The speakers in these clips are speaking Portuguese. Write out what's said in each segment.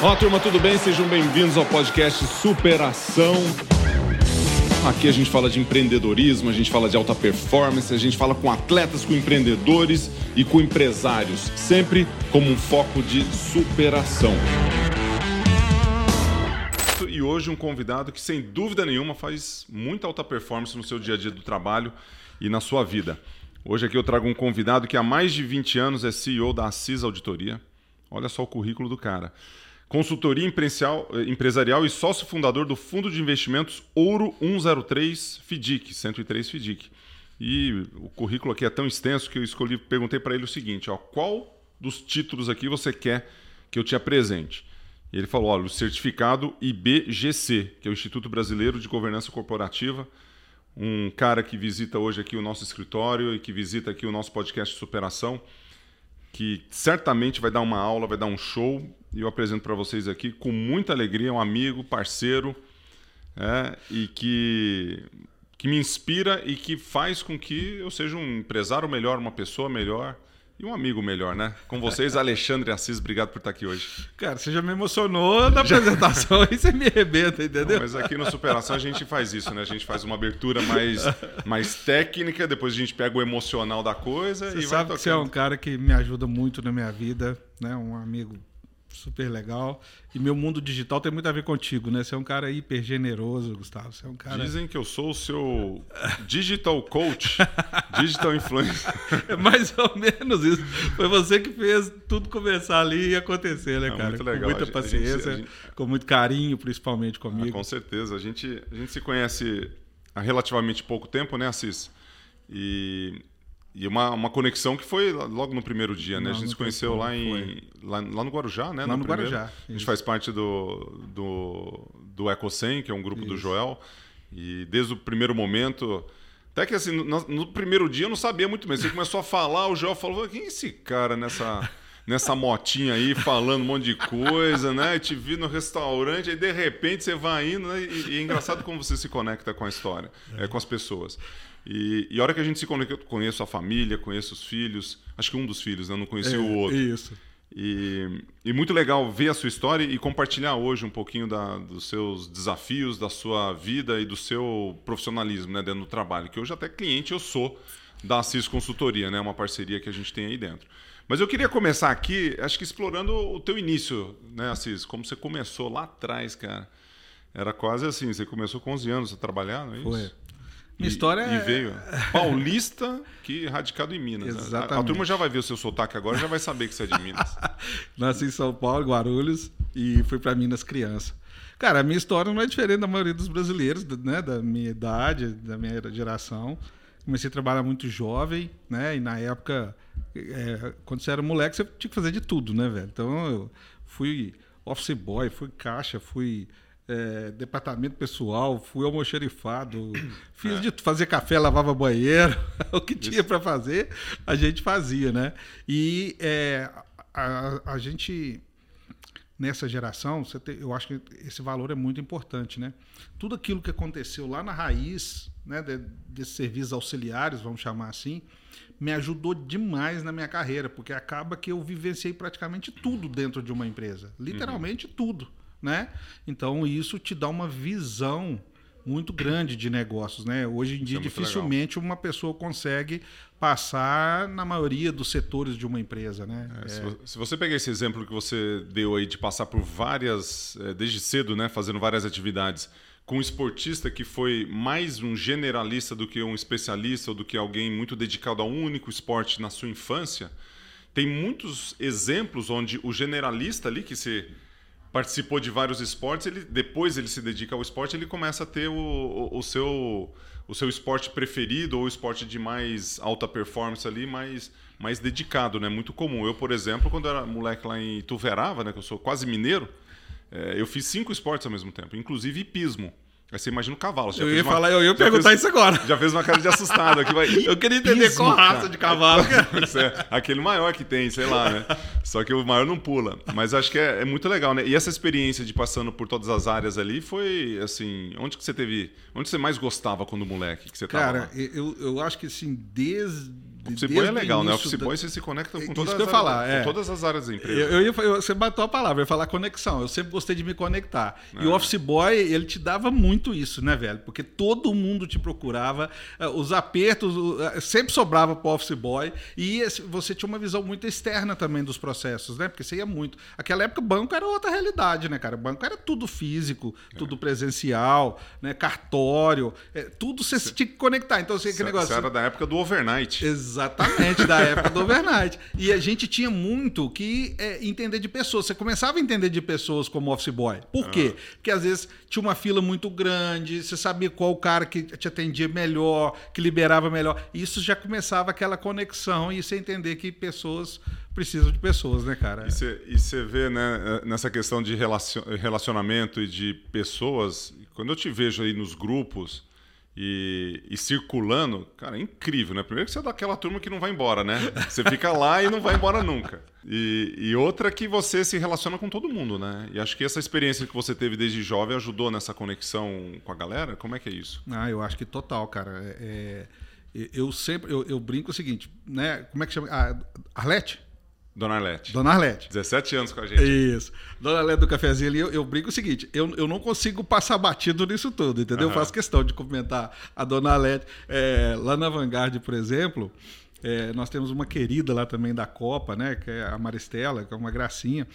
Olá, turma, tudo bem? Sejam bem-vindos ao podcast Superação. Aqui a gente fala de empreendedorismo, a gente fala de alta performance, a gente fala com atletas, com empreendedores e com empresários, sempre como um foco de superação. E hoje um convidado que sem dúvida nenhuma faz muita alta performance no seu dia a dia do trabalho e na sua vida. Hoje aqui eu trago um convidado que há mais de 20 anos é CEO da Assis Auditoria. Olha só o currículo do cara consultoria empresarial e sócio fundador do Fundo de Investimentos Ouro 103 FIDIC, 103 FIDIC. E o currículo aqui é tão extenso que eu escolhi, perguntei para ele o seguinte, ó, qual dos títulos aqui você quer que eu te apresente? E ele falou, olha, o certificado IBGC, que é o Instituto Brasileiro de Governança Corporativa, um cara que visita hoje aqui o nosso escritório e que visita aqui o nosso podcast Superação, que certamente vai dar uma aula, vai dar um show. E eu apresento para vocês aqui com muita alegria um amigo, parceiro, é, e que, que me inspira e que faz com que eu seja um empresário melhor, uma pessoa melhor e um amigo melhor, né? Com vocês, Alexandre Assis, obrigado por estar aqui hoje. Cara, você já me emocionou na apresentação e você me arrebenta, entendeu? Não, mas aqui no Superação a gente faz isso, né? A gente faz uma abertura mais, mais técnica, depois a gente pega o emocional da coisa você e sabe vai que você é um cara que me ajuda muito na minha vida, né? Um amigo super legal. E meu mundo digital tem muito a ver contigo, né? Você é um cara hiper generoso, Gustavo. Você é um cara... Dizem que eu sou o seu digital coach, digital influencer. É mais ou menos isso. Foi você que fez tudo começar ali e acontecer, né, é cara? Muito legal. Com muita paciência, gente, gente... com muito carinho, principalmente comigo. Ah, com certeza. A gente, a gente se conhece há relativamente pouco tempo, né, Assis? E e uma, uma conexão que foi logo no primeiro dia, né? Não, a gente se conheceu lá, em, lá, lá, no Guarujá, né? Lá no, no Guarujá. A gente faz parte do, do, do Ecocem, que é um grupo isso. do Joel. E desde o primeiro momento. Até que assim, no, no, primeiro dia eu não sabia muito bem. Você começou a falar, o Joel falou: quem é esse cara nessa. nessa motinha aí, falando um monte de coisa, né? Te vi no restaurante, aí de repente você vai indo, né? E, e é engraçado como você se conecta com a história, é. É, com as pessoas. E, e a hora que a gente se conecta, conheço a família, conheço os filhos, acho que um dos filhos, né? Não conhecia é, o outro. Isso. E, e, muito legal ver a sua história e compartilhar hoje um pouquinho da, dos seus desafios, da sua vida e do seu profissionalismo né, dentro do trabalho. Que hoje até cliente eu sou da Assis Consultoria, né, uma parceria que a gente tem aí dentro. Mas eu queria começar aqui, acho que explorando o teu início, né, Assis? Como você começou lá atrás, cara. Era quase assim, você começou com 11 anos a trabalhar, não é isso? Foi. Minha história e, é... E veio. Paulista que radicado em Minas. Exatamente. A, a, turma já vai ver o seu sotaque agora, já vai saber que você é de Minas. Nasci em São Paulo, Guarulhos, e fui para Minas criança. Cara, a minha história não é diferente da maioria dos brasileiros, né? Da minha idade, da minha geração. Comecei a trabalhar muito jovem, né? E na época, é, quando você era moleque, você tinha que fazer de tudo, né, velho? Então eu fui office boy, fui caixa, fui é, departamento pessoal, fui almoxerifado, fiz é. de fazer café, lavava banheiro, o que tinha para fazer, a gente fazia, né? E é, a, a, gente, nessa geração, tem, eu acho que esse valor é muito importante, né? Tudo aquilo que aconteceu lá na raiz, né, de, desses serviços auxiliares, vamos chamar assim, me ajudou demais na minha carreira, porque acaba que eu vivenciei praticamente tudo dentro de uma empresa, literalmente uhum. tudo né? Então isso te dá uma visão muito grande de negócios, né? Hoje em dia é dificilmente legal. uma pessoa consegue passar na maioria dos setores de uma empresa, né? É, é... Se você pegar esse exemplo que você deu aí de passar por várias, é, desde cedo, né, fazendo várias atividades, com um esportista que foi mais um generalista do que um especialista ou do que alguém muito dedicado a um único esporte na sua infância, tem muitos exemplos onde o generalista ali que se participou de vários esportes, ele depois ele se dedica ao esporte, ele começa a ter o, o, o seu o seu esporte preferido ou o esporte de mais alta performance ali, mais mais dedicado, né? Muito comum. Eu, por exemplo, quando era moleque lá em Tuverava, né, que eu sou quase mineiro, é, eu fiz cinco esportes ao mesmo tempo, inclusive hipismo. Aí você imagina o cavalo. eu ia uma, falar, eu ia perguntar fez, isso agora. Já fez uma cara de assustado aqui. Vai, eu queria entender qual raça de cavalo. é, aquele maior que tem, sei lá, né? Só que o maior não pula. Mas acho que é, é, muito legal, né? E essa experiência de passando por todas as áreas ali foi, assim, onde que você teve... Onde você mais gostava quando moleque que você Cara, eu, eu acho que, assim, desde Office Boy é legal, né? Office Boy você se conecta com todas, Isso que falar, áreas, é. com todas as áreas da empresa. Eu, eu ia, eu, você bateu a palavra, eu ia falar conexão. Eu sempre gostei de me conectar. E o É. Office Boy, ele te dava muito isso, né, velho? Porque todo mundo te procurava, eh, os apertos o- eh, sempre sobrava pro Office Boy e você tinha uma visão muito externa também dos processos, né? Porque você ia muito. Aquela época, banco era outra realidade, né, cara? Banco era tudo físico, É. tudo presencial, né? Cartório, eh, tudo você tinha que conectar. Então, Você aquele negócio. você era da época do overnight. Exatamente, da época do overnight. E a gente tinha muito que é, entender de pessoas. Você começava a entender de pessoas como office boy. Por quê? Porque às vezes tinha uma fila muito grande, você sabia qual o cara que te atendia melhor, que liberava melhor. Isso já começava aquela conexão e você entender que pessoas precisam de pessoas, né, cara? E você- vê, né, nessa questão de relacion- relacionamento e de pessoas, quando eu te vejo aí nos grupos e, e circulando, cara, é incrível, né? Primeiro que você é daquela turma que não vai embora, né? Você fica lá e não vai embora nunca. E, e outra que você se relaciona com todo mundo, né? E acho que essa experiência que você teve desde jovem ajudou nessa conexão com a galera. Como é que é isso? Ah, eu acho que total, cara. É, é, eu sempre eu, eu brinco o seguinte, né? Como é que chama? Ah, Arlete? Dona Arlete. Dona Arlete. 17 anos com a gente. Isso. Dona Léa do cafezinho ali, eu, eu brinco o seguinte: eu, eu não consigo passar batido nisso tudo, entendeu? Eu Aham. faço questão de comentar a Dona Alete. É, lá na Vanguard, por exemplo, é, nós temos uma querida lá também da Copa, né? Que é a Maristela, que é uma gracinha.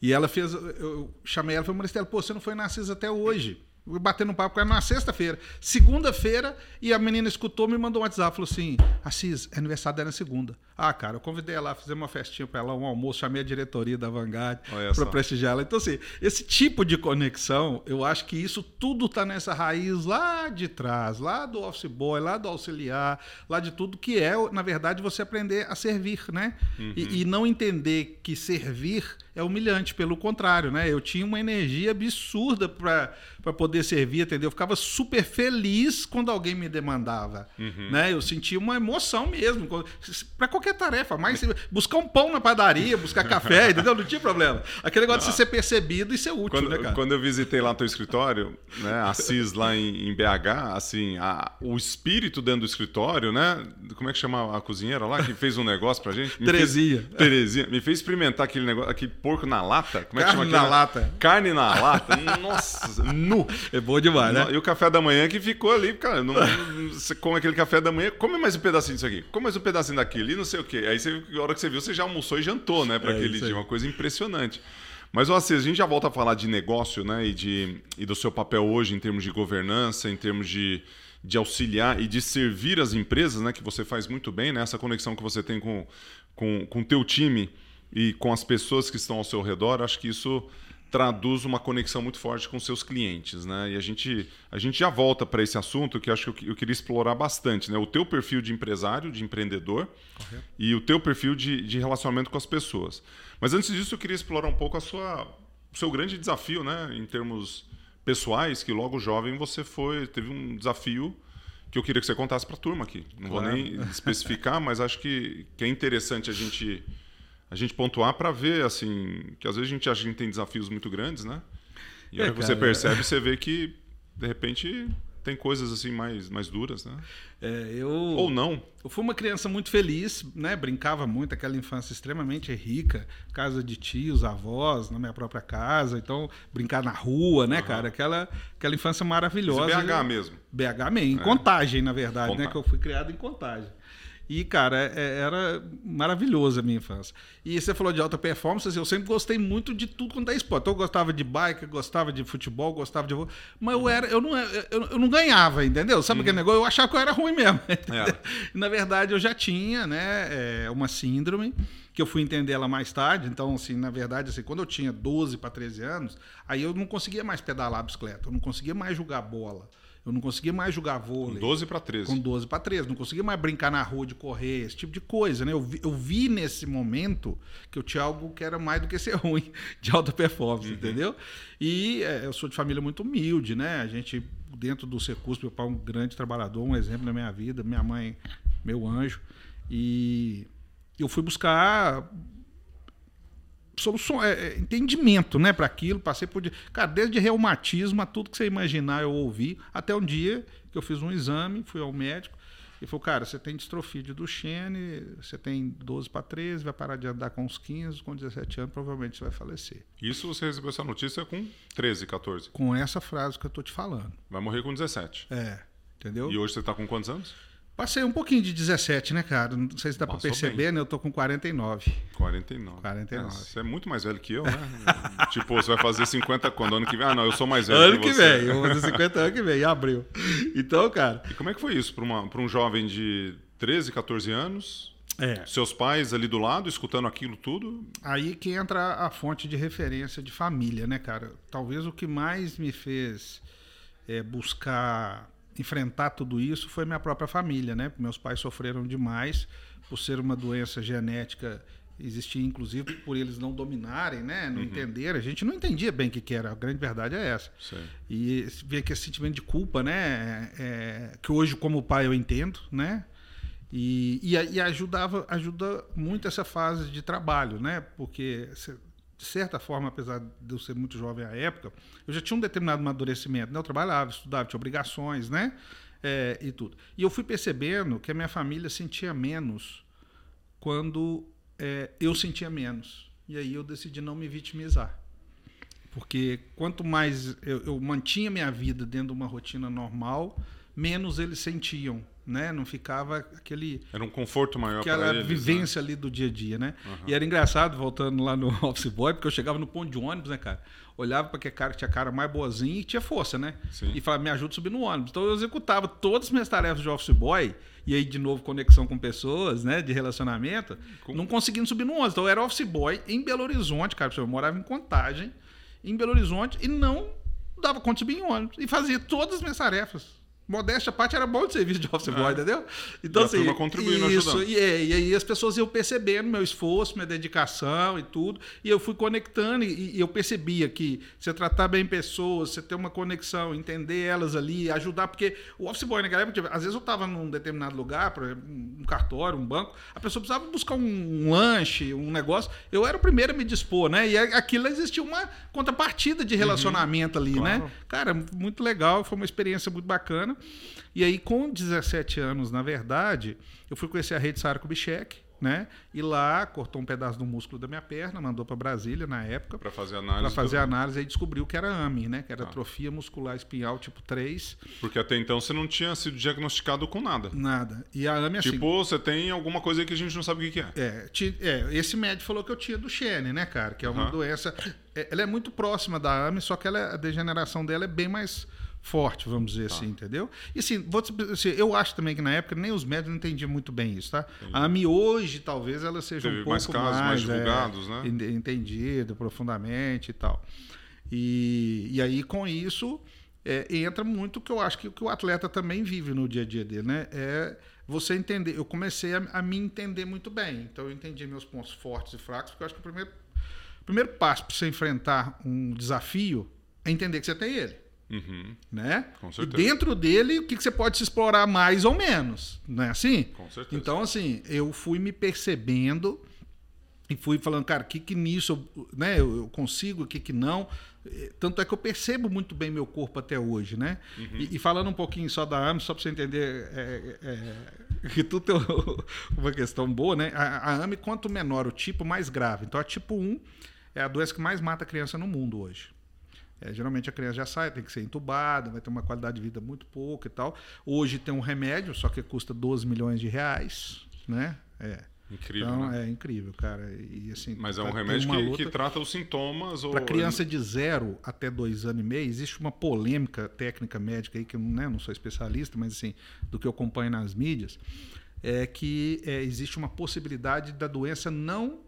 E ela fez. Eu, eu chamei ela e falei, Maristela, pô, você não foi na CIS até hoje. Batendo um papo com ela na sexta-feira. Segunda-feira, e a menina escutou, me mandou um WhatsApp, falou assim: Assis, é aniversário dela na segunda. Ah, cara, eu convidei ela fizemos uma festinha pra ela, um almoço, chamei a diretoria da Vanguard Olha para só. prestigiar ela. Então, assim, esse tipo de conexão, eu acho que isso tudo tá nessa raiz lá de trás, lá do office boy, lá do auxiliar, lá de tudo que é, na verdade, você aprender a servir, né? E, e não entender que servir é humilhante, pelo contrário, né? Eu tinha uma energia absurda para poder servir, entendeu? Eu ficava super feliz quando alguém me demandava, né? Eu sentia uma emoção mesmo, para qualquer tarefa, mas buscar um pão na padaria, buscar café, entendeu? Não tinha problema. Aquele negócio de você ser percebido e ser útil, Quando, né, cara? quando eu visitei lá no teu escritório, né, a CIS lá em, em BH, assim, a- o espírito dentro do escritório, né? Como é que chama a cozinheira lá que fez um negócio pra gente? Me Terezinha. Fez, Terezinha. Me fez experimentar aquele negócio, aquele porco na lata. Como é que Carne chama na aquilo? lata. Carne na lata. Nossa, nu. É bom demais, né? E o café da manhã que ficou ali, cara. Não, você come aquele café da manhã, come mais um pedacinho disso aqui, come mais um pedacinho daquilo e não sei o quê. Aí você, a hora que você viu, você já almoçou e jantou, né, para É aquele dia. Uma coisa impressionante. Mas, assim, a gente já volta a falar de negócio, né, e, de, e do seu papel hoje em termos de governança, em termos de, de auxiliar e de servir as empresas, né, que você faz muito bem, né, essa conexão que você tem com o com, com teu time e com as pessoas que estão ao seu redor, acho que isso traduz uma conexão muito forte com seus clientes, né? E a gente, a gente já volta para esse assunto que acho que eu, eu queria explorar bastante, né? O teu perfil de empresário, de empreendedor e o teu perfil de, de relacionamento com as pessoas. Mas antes disso, eu queria explorar um pouco a sua, o seu grande desafio, né? Em termos pessoais, que logo jovem você foi, teve um desafio que eu queria que você contasse para a turma aqui. Não Claro. vou nem especificar, mas acho que, que é interessante a gente a gente pontuar para ver assim que às vezes a gente a gente tem desafios muito grandes, né? E É, que você cara, percebe, você vê que de repente tem coisas assim mais mais duras, né? É, eu... Ou não. Eu fui uma criança muito feliz, né? Brincava muito, aquela infância extremamente rica, casa de tios, avós, na minha própria casa, então brincar na rua, né, cara? Aquela, aquela infância maravilhosa. Esse BH mesmo. BH mesmo, em Contagem, na verdade, né? Contagem. Que eu fui criado em Contagem. E, cara, é- era maravilhosa a minha infância. E você falou de alta performance, assim, eu sempre gostei muito de tudo quanto é esporte. Então, eu gostava de bike, gostava de futebol, gostava de... Mas eu, era, eu, não, eu, eu não ganhava, entendeu? Sabe aquele negócio? Eu achava que eu era ruim mesmo. E, na verdade, eu já tinha né, é, uma síndrome que eu fui entender ela mais tarde. Então, assim, na verdade, assim, quando eu tinha 12 para 13 anos, aí eu não conseguia mais pedalar a bicicleta, eu não conseguia mais jogar bola, eu não conseguia mais jogar vôlei. 12 para 13. Com 12 para 13. Não conseguia mais brincar na rua de correr, esse tipo de coisa, né? Eu vi, eu vi nesse momento que eu tinha algo que era mais do que ser ruim de alta performance, entendeu? E é, eu sou de família muito humilde, né? A gente, dentro do Secusp, meu pai é um grande trabalhador, um exemplo na minha vida, minha mãe, meu anjo. E eu fui buscar solução, é, é, entendimento, né, para aquilo, passei por, cara, desde reumatismo a tudo que você imaginar eu ouvi, até um dia que eu fiz um exame, fui ao médico E falou, cara, você tem distrofia de Duchenne, você tem 12 para 13, vai parar de andar com uns 15, com 17 anos, provavelmente você vai falecer. Isso você recebeu essa notícia com 13, 14? Com essa frase que eu tô te falando. Vai morrer com 17. É, entendeu? E hoje você tá com quantos anos? Passei um pouquinho de 17, né, cara? Não sei se dá para perceber, bem. né? Eu tô com 49. 49. 49. É, você é muito mais velho que eu, né? tipo, você vai fazer 50 quando? Ano que vem? Ah, não, eu sou mais velho Ano que que você. vem, eu vou fazer 50 anos que vem, em abril. Então, cara. E como é que foi isso para um jovem de 13, 14 anos? É. Seus pais ali do lado, escutando aquilo tudo? Aí que entra a fonte de referência de família, né, cara? Talvez o que mais me fez é, buscar enfrentar tudo isso foi minha própria família, né? Meus pais sofreram demais por ser uma doença genética existia inclusive por eles não dominarem, né, não entenderem. A gente não entendia bem o que, que era. A grande verdade é essa. Sei. E vê que esse sentimento de culpa, né, é, que hoje como pai eu entendo, né, e, e, e ajudava ajuda muito essa fase de trabalho, né, porque de certa forma, apesar de eu ser muito jovem à época, eu já tinha um determinado amadurecimento, né? Eu trabalhava, estudava, tinha obrigações, né? É, e tudo. E eu fui percebendo que a minha família sentia menos quando é, eu sentia menos. E aí eu decidi não me vitimizar. Porque quanto mais eu, eu mantinha minha vida dentro de uma rotina normal, menos eles sentiam, né? Não ficava aquele Era um conforto maior aquela eles. vivência ali do dia a dia, né? E era engraçado, voltando lá no Office Boy, porque eu chegava no ponto de ônibus, né, cara? Olhava para aquele cara que tinha cara mais boazinha e tinha força, né? Sim. E falava, me ajuda a subir no ônibus. Então eu executava todas as minhas tarefas de Office Boy, e aí, de novo, conexão com pessoas, né? De relacionamento, Com- não conseguindo subir no ônibus. Então eu era Office Boy em Belo Horizonte, cara. Eu morava em Contagem, em Belo Horizonte, e não dava conta de subir em ônibus. E fazia todas as minhas tarefas. Modéstia à parte era bom de serviço de office boy, É. entendeu? Então, E a turma contribuindo, isso, ajudando. e, é, e aí as pessoas iam percebendo meu esforço, minha dedicação e tudo, e eu fui conectando, e, e eu percebia que você tratar bem pessoas, você ter uma conexão, entender elas ali, ajudar, porque o office boy naquela época, às vezes eu estava num determinado lugar, por exemplo, um cartório, um banco, a pessoa precisava buscar um lanche, um negócio, eu era o primeiro a me dispor, né? E aquilo existia uma contrapartida de relacionamento ali, Claro. né? Cara, muito legal, foi uma experiência muito bacana. E aí, com 17 anos, na verdade, eu fui conhecer a rede Sara Kubitschek, né? E lá cortou um pedaço do músculo da minha perna, mandou para Brasília na época Para fazer análise. para fazer do- análise e descobriu que era AMI, né? Que era Tá. atrofia muscular espinhal tipo 3, Porque até então você não tinha sido diagnosticado com nada. nada. E a AMI assim, Tipo, você tem alguma coisa aí que a gente não sabe o que é. É, ti- é, esse médico falou que eu tinha do Duchenne, né, cara? Que é uma doença. é, ela é muito próxima da AME, só que ela, a degeneração dela é bem mais forte, vamos dizer Tá. assim, entendeu? E assim, vou assim, eu acho também que na época nem os médicos entendiam muito bem isso, tá? A AME hoje, talvez, ela seja Teve um pouco mais casos mais é, divulgados, né? en- Entendida profundamente e tal. E, e aí, com isso, é, entra muito o que eu acho que, o que o atleta também vive no dia a dia dele, né? É você entender. Eu comecei a, a me entender muito bem. Então, eu entendi meus pontos fortes e fracos, porque eu acho que o primeiro, o primeiro passo para você enfrentar um desafio é entender que você tem ele. Uhum, Né? Com E certeza. dentro dele, o que, que você pode se explorar mais ou menos. Não é assim? com certeza. Então, assim, eu fui me percebendo e fui falando, cara, o que que nisso eu, né, eu consigo, o que que não. Eh, Tanto é que eu percebo muito bem meu corpo até hoje, né? E, e falando um pouquinho só da AME, só para você entender é, é, que tudo tem uma questão boa, né? A, a AME, quanto menor o tipo, mais grave. Então, a tipo 1 é a doença que mais mata criança no mundo hoje. É, geralmente a criança já sai, tem que ser entubada, vai ter uma qualidade de vida muito pouca e tal. Hoje tem um remédio, só que custa 12 milhões de reais, né? É. Incrível, então né? é incrível, cara. E assim, Mas é tá- um tem remédio que, luta- que trata os sintomas ou para criança de zero até dois anos e meio, existe uma polêmica técnica médica aí, que eu né, não sou especialista, mas assim, do que eu acompanho nas mídias, é que é, existe uma possibilidade da doença não.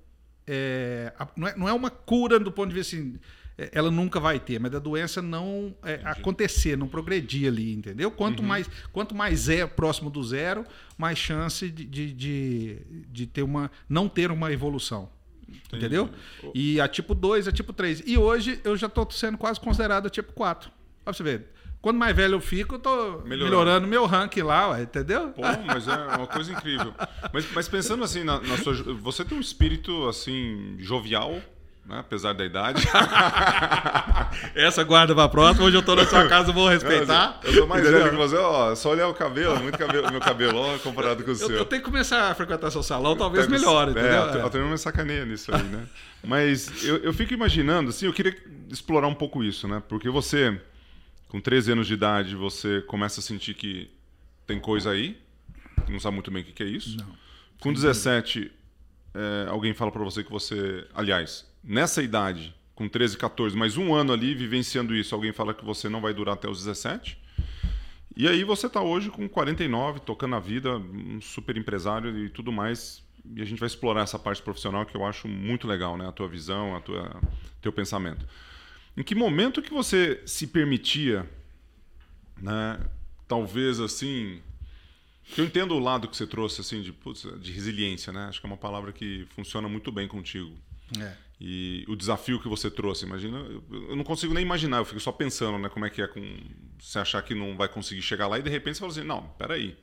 É, não, é, não é uma cura do ponto de vista assim. É, Ela nunca vai ter, mas da doença não é, acontecer, não progredir ali, entendeu? Uhum. Quanto, mais, quanto mais é próximo do zero, mais chance de, de, de, de ter uma, não ter uma evolução. Entendi. Entendeu? E a tipo 2, a tipo 3. E hoje eu já estou sendo quase considerado a tipo 4. Olha pra você ver. Quando mais velho eu fico, eu tô Melhorando. melhorando meu ranking lá, ué, entendeu? Pô, mas é uma coisa incrível. Mas, mas pensando assim, na, na sua, você tem um espírito assim jovial, né? apesar da idade. Essa guarda pra próxima. Hoje eu tô na sua casa, eu vou respeitar. eu sou mais velho que você, ó. Só olhar o cabelo, muito cabelo, meu cabelo, ó, comparado com o Eu, seu. eu tenho que começar a frequentar seu salão, talvez Pega- melhore, É, entendeu? eu, eu tenho uma sacaneia nisso aí, né? Mas eu, eu fico imaginando, assim, eu queria explorar um pouco isso, né? Porque você, com 13 anos de idade, você começa a sentir que tem coisa aí, que não sabe muito bem o que que é isso. Não. Com 17, é, alguém fala pra você que você. Aliás, nessa idade, com 13, 14, mais um ano ali vivenciando isso, alguém fala que você não vai durar até os 17. E aí você tá hoje com 49, tocando a vida, um super empresário e tudo mais. E a gente vai explorar essa parte profissional que eu acho muito legal, né? A tua visão, a tua teu pensamento. Em que momento que você se permitia, né? Talvez assim, eu entendo o lado que você trouxe assim de, putz, de resiliência, né? Acho que é uma palavra que funciona muito bem contigo. É. E o desafio que você trouxe, imagina, eu, eu não consigo nem imaginar, eu fico só pensando, né, como é que é com você achar que não vai conseguir chegar lá e de repente você fala assim, não, peraí,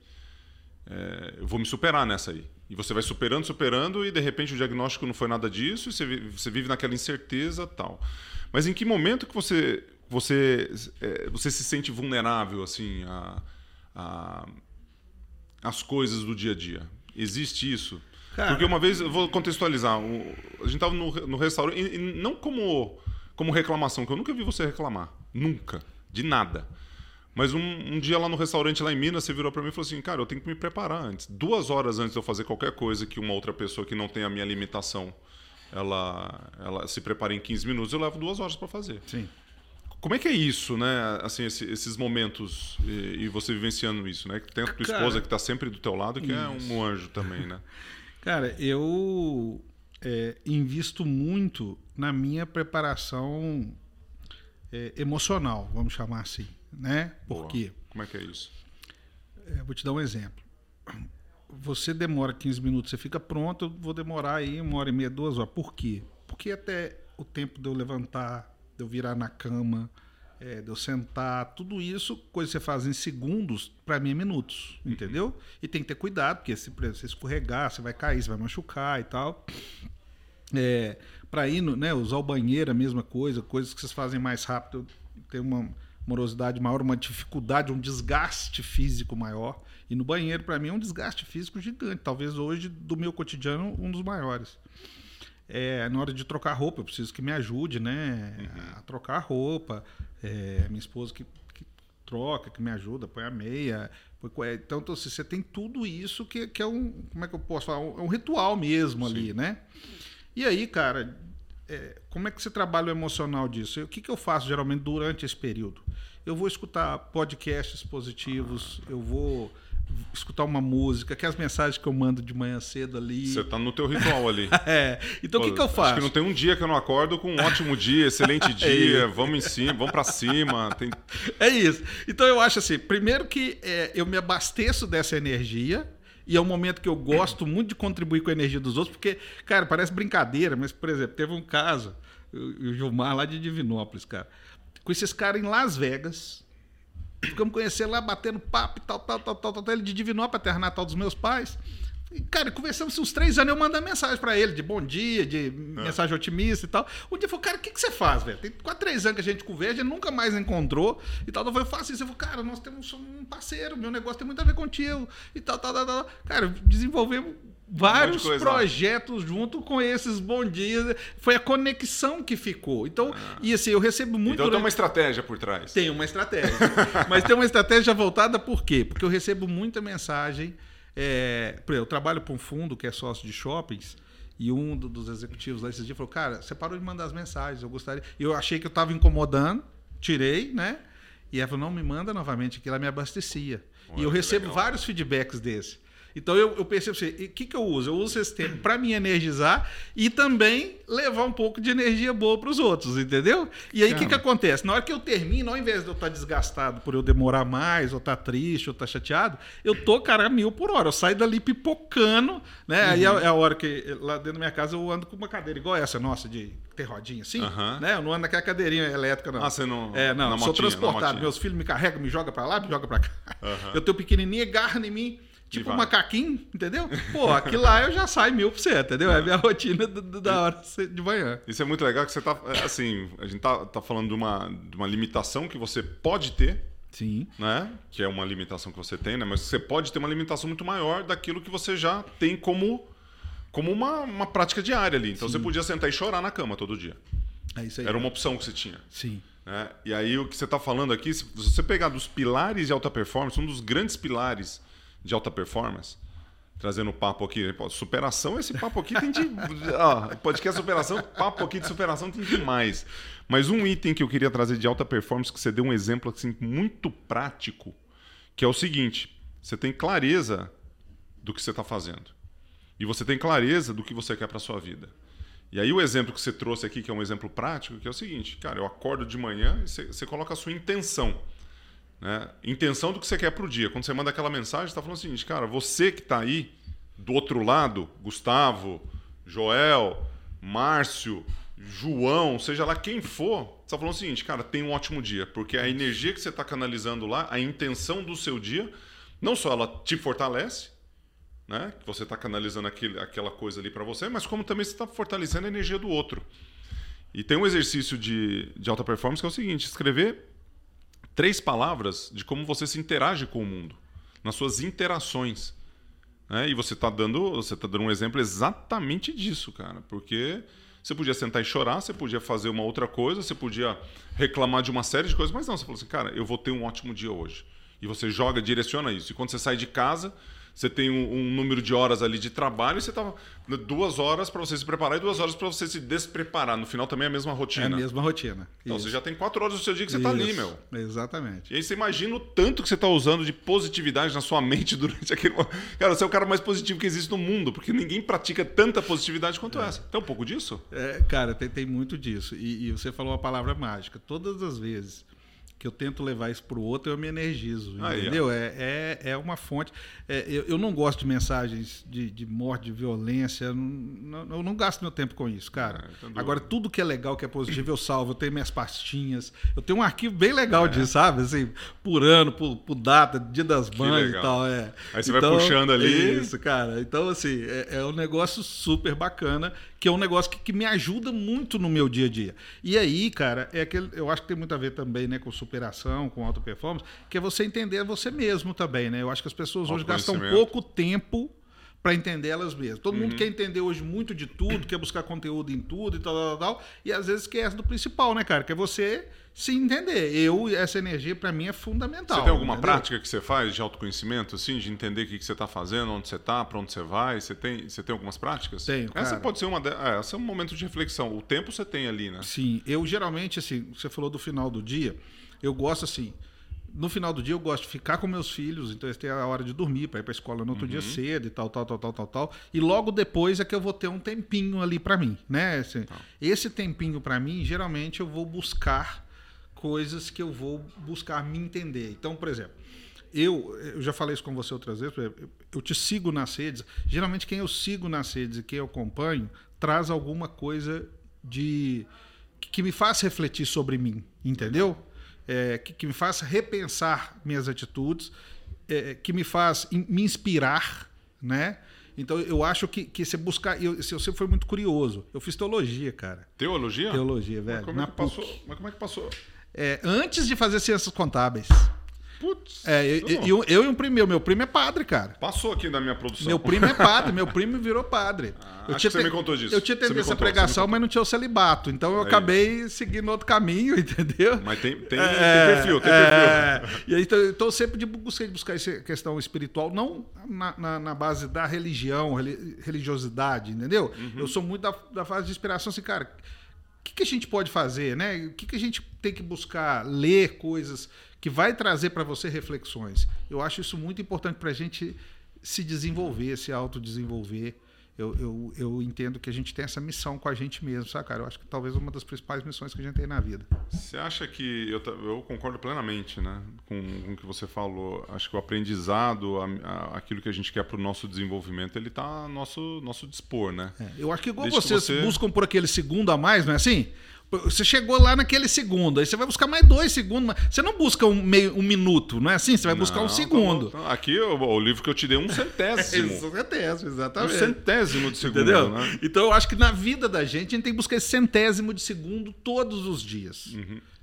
é, eu vou me superar nessa aí. E você vai superando, superando e de repente o diagnóstico não foi nada disso e você, você vive naquela incerteza tal. Mas em que momento que você você é, você se sente vulnerável assim a, a as coisas do dia a dia? Existe isso? Cara- Porque uma vez, eu vou contextualizar, a gente estava no, no restaurante, e, e não como, como reclamação, que eu nunca vi você reclamar. Nunca. De nada. Mas um, um dia lá no restaurante, lá em Minas, você virou para mim e falou assim: Cara, eu tenho que me preparar antes. Duas horas antes de eu fazer qualquer coisa que uma outra pessoa que não tem a minha limitação ela, ela se prepara em 15 minutos, eu levo duas horas para fazer. Sim. Como é que é isso, né? Assim, esse- esses momentos e, e você vivenciando isso, né? Tem a tua Cara, esposa que está sempre do teu lado, que é isso. um anjo também, né? Cara, eu é, invisto muito na minha preparação é, emocional, vamos chamar assim, né? Por Boa. quê? Como é que é isso? É, vou te dar um exemplo. Você demora 15 minutos, você fica pronto, eu vou demorar aí uma hora e meia, duas horas. Por quê? Porque até o tempo de eu levantar, de eu virar na cama, é, de eu sentar, tudo isso, coisa que você faz em segundos, para mim é minutos, entendeu? E tem que ter cuidado, porque se você escorregar, você vai cair, você vai machucar e tal. É, para ir, no, né, usar o banheiro, a mesma coisa, coisas que vocês fazem mais rápido, tem uma morosidade maior, uma dificuldade, um desgaste físico maior. E no banheiro, para mim, é um desgaste físico gigante. Talvez hoje, do meu cotidiano, um dos maiores. É, na hora de trocar roupa, eu preciso que me ajude, né? A trocar roupa. É, minha esposa que, que troca, que me ajuda, põe a meia. põe é, Então, então assim, você tem tudo isso que, que é um. Como é que eu posso falar? É um ritual mesmo ali, né? E aí, cara, é, como é que você trabalha o emocional disso? O que, que eu faço geralmente durante esse período? Eu vou escutar podcasts positivos, eu vou escutar uma música, que as mensagens que eu mando de manhã cedo ali. Você tá no teu ritual ali. É, então o que, que eu faço? Acho que não tem um dia que eu não acordo com um ótimo dia, excelente dia, vamos em cima, vamos pra cima. Tem... É isso. Então eu acho assim, primeiro que é, eu me abasteço dessa energia. E é um momento que eu gosto muito de contribuir com a energia dos outros, porque, cara, parece brincadeira, mas, por exemplo, teve um caso, o Gilmar lá de Divinópolis, cara, com esses caras em Las Vegas. Ficamos conhecendo lá, batendo papo e tal, tal, tal, tal, tal. Ele de Divinópolis, terra natal dos meus pais. E, cara, conversamos uns três anos, eu mandando mensagem pra ele, de bom dia, de mensagem otimista e tal. Um dia ele falou, cara, o que, que você faz, velho? Tem quase três anos que a gente conversa, a gente nunca mais encontrou e tal. Eu falei, eu faço isso. Eu falei, cara, nós temos um parceiro, meu negócio tem muito a ver contigo e tal, tal, tal, tal. Cara, desenvolvemos vários lá. projetos junto com esses bom dias. Foi a conexão que ficou. Então, e assim, eu recebo muito... Então tem durante- uma estratégia por trás. tem uma estratégia. Mas tem uma estratégia voltada por quê? Porque eu recebo muita mensagem. é, por exemplo, eu trabalho para um fundo que é sócio de shoppings. E um do- dos executivos lá esses dias falou: Cara, você parou de mandar as mensagens. Eu gostaria. Eu achei que eu estava incomodando, tirei, né? E ela falou: Não, me manda novamente, que ela me abastecia. Olha e eu recebo legal. vários feedbacks desse. Então eu, eu percebo assim, o que, que eu uso? Eu uso esse tempo para me energizar e também levar um pouco de energia boa para os outros, entendeu? E aí o que, que acontece? Na hora que eu termino, ao invés de eu estar desgastado por eu demorar mais, ou estar triste, ou estar chateado, eu tô, cara, mil por hora. Eu saio dali pipocando, né? Aí é, é a hora que lá dentro da minha casa eu ando com uma cadeira igual essa nossa, de ter rodinha assim, Aham. né? Eu não ando naquela cadeirinha elétrica, não. Ah, você não- É, não, sou motinha, transportado. Meus filhos me carregam, me jogam para lá, me jogam para cá. Aham. Eu tenho pequenininha, agarra em mim. Tipo um macaquinho, entendeu? Pô, aquilo lá eu já saio mil por cento, entendeu? É a minha rotina do- do- da hora de manhã. Isso é muito legal que você tá. é, Assim, a gente tá, tá falando de uma, de uma limitação que você pode ter, Sim. né? Que é uma limitação que você tem, né? Mas você pode ter uma limitação muito maior daquilo que você já tem como, como uma, uma prática diária ali. Então você podia sentar e chorar na cama todo dia. É isso aí. Era uma opção que você tinha. Sim. né? E aí o que você está falando aqui, se você pegar dos pilares de alta performance, um dos grandes pilares de alta performance, trazendo papo aqui, superação, esse papo aqui tem de. ó, podcast superação, papo aqui de superação tem demais. Mas um item que eu queria trazer de alta performance, que você deu um exemplo assim, muito prático, que é o seguinte: você tem clareza do que você está fazendo. E você tem clareza do que você quer para sua vida. E aí o exemplo que você trouxe aqui, que é um exemplo prático, que é o seguinte, cara, eu acordo de manhã e você, você coloca a sua intenção. Né? Intenção do que você quer pro dia. Quando você manda aquela mensagem, está falando o seguinte, cara, você que está aí do outro lado, Gustavo, Joel, Márcio, João, seja lá quem for, está falando o seguinte, cara, tem um ótimo dia, porque a energia que você está canalizando lá, a intenção do seu dia, não só ela te fortalece, né? Que você está canalizando aquele, aquela coisa ali para você, mas como também você está fortalecendo a energia do outro. E tem um exercício de, de alta performance que é o seguinte: escrever três palavras de como você se interage com o mundo, nas suas interações. Né? E você está dando, você tá dando um exemplo exatamente disso, cara, porque você podia sentar e chorar, você podia fazer uma outra coisa, você podia reclamar de uma série de coisas, mas não, você falou assim, cara, eu vou ter um ótimo dia hoje. E você joga, direciona isso. E quando você sai de casa, você tem um, um número de horas ali de trabalho e você tá duas horas para você se preparar e duas horas para você se despreparar. No final também é a mesma É rotina. a mesma rotina. Então Isso. você já tem quatro horas do seu dia que você tá ali, meu. Exatamente. E aí você imagina o tanto que você tá usando de positividade na sua mente durante aquele. Cara, você é o cara mais positivo que existe no mundo, porque ninguém pratica tanta positividade quanto essa. Tem um pouco disso? É, cara, tem, tem muito disso. E, e você falou a palavra mágica. Todas as vezes que eu tento levar isso para o outro, eu me energizo. Aí, ó. entendeu? É, é, é uma fonte. É, eu, eu não gosto de mensagens de, de morte, de violência. Eu não, não- eu não gasto meu tempo com isso, cara. É, dúvida. Agora, tudo que é legal, que é positivo, eu salvo. Eu tenho minhas pastinhas. Eu tenho um arquivo bem legal É. disso, sabe? Assim, por ano, por, por data, dia das mães e tal. É. Aí você vai puxando ali. Isso, cara. Então, assim, é, é um negócio super bacana, que é um negócio que, que me ajuda muito no meu dia a dia. E aí, cara, é aquele, eu acho que tem muito a ver também, né, com superação, com auto performance, que é você entender você mesmo também, né? Eu acho que as pessoas hoje gastam pouco tempo para entender elas mesmas. Todo Uhum. mundo quer entender hoje muito de tudo, quer buscar conteúdo em tudo e tal, tal, tal, tal, e às vezes esquece do principal, né, cara? Que é você se entender. Eu, essa energia para mim é fundamental. Você tem alguma entendeu? prática que você faz de autoconhecimento, assim, de entender o que que você está fazendo, onde você está, para onde você vai? Você tem, você tem algumas práticas? Tenho, Essa cara. pode ser uma. De... É, essa é um momento de reflexão. O tempo você tem ali, né? Sim, eu geralmente, assim, você falou do final do dia, eu gosto assim. No final do dia eu gosto de ficar com meus filhos, então eles têm a hora de dormir para ir para a escola no outro dia cedo e tal, tal, tal, tal, tal, tal. E logo depois é que eu vou ter um tempinho ali para mim, né? Assim, Esse tempinho para mim, geralmente eu vou buscar coisas que eu vou buscar me entender. Então, por exemplo, eu, eu já falei isso com você outras vezes, eu- te sigo nas redes. Geralmente quem eu sigo nas redes e quem eu acompanho traz alguma coisa de que que me faz refletir sobre mim, entendeu? É, que, que me faz repensar minhas atitudes, é, que me faz in- me inspirar, né? Então eu acho que, que você buscar. Eu, eu sempre fui muito curioso. Eu fiz teologia, cara. Teologia? Teologia, Mas velho. como, é que PUC. passou? Mas como é que passou? É, antes de fazer ciências contábeis. Putz. É, eu, eu, eu e um primo meu. Meu primo é padre, cara. Passou aqui na minha produção. Meu primo é padre, meu primo virou padre. Ah, acho que você me contou disso. Eu tinha tendência contou, me pregação, mas não tinha o celibato. Então eu Aí. acabei seguindo outro caminho, entendeu? Mas tem, tem, É, tem perfil, tem é. perfil. E aí, então, eu tô sempre de busquei buscar essa questão espiritual, não na, na- na base da religião, reli- religiosidade, entendeu? Uhum. Eu sou muito da, da fase de inspiração, assim, cara, o que, que a gente pode fazer, né? O que, que a gente tem que buscar, ler coisas que vai trazer para você reflexões. Eu acho isso muito importante para a gente se desenvolver, se autodesenvolver. Eu, eu, eu entendo que a gente tem essa missão com a gente mesmo, sabe, cara? Eu acho que talvez uma das principais missões que a gente tem na vida. Você acha que. Eu, eu concordo plenamente né, com, com o que você falou. Acho que o aprendizado, a- a- aquilo que a gente quer para o nosso desenvolvimento, ele está a nosso, nosso dispor, né? É, eu acho que igual Desde que vocês você- buscam por aquele segundo a mais, não é assim? Você chegou lá naquele segundo, aí você vai buscar mais dois segundos. Você não busca um, meio, um minuto, não é assim? Você vai buscar Não, um tá segundo. bom. Aqui o, o livro que eu te dei é um centésimo. Centésimo, um exatamente. centésimo de segundo, Entendeu? né? Então eu acho que na vida da gente, a gente tem que buscar esse centésimo de segundo todos os dias.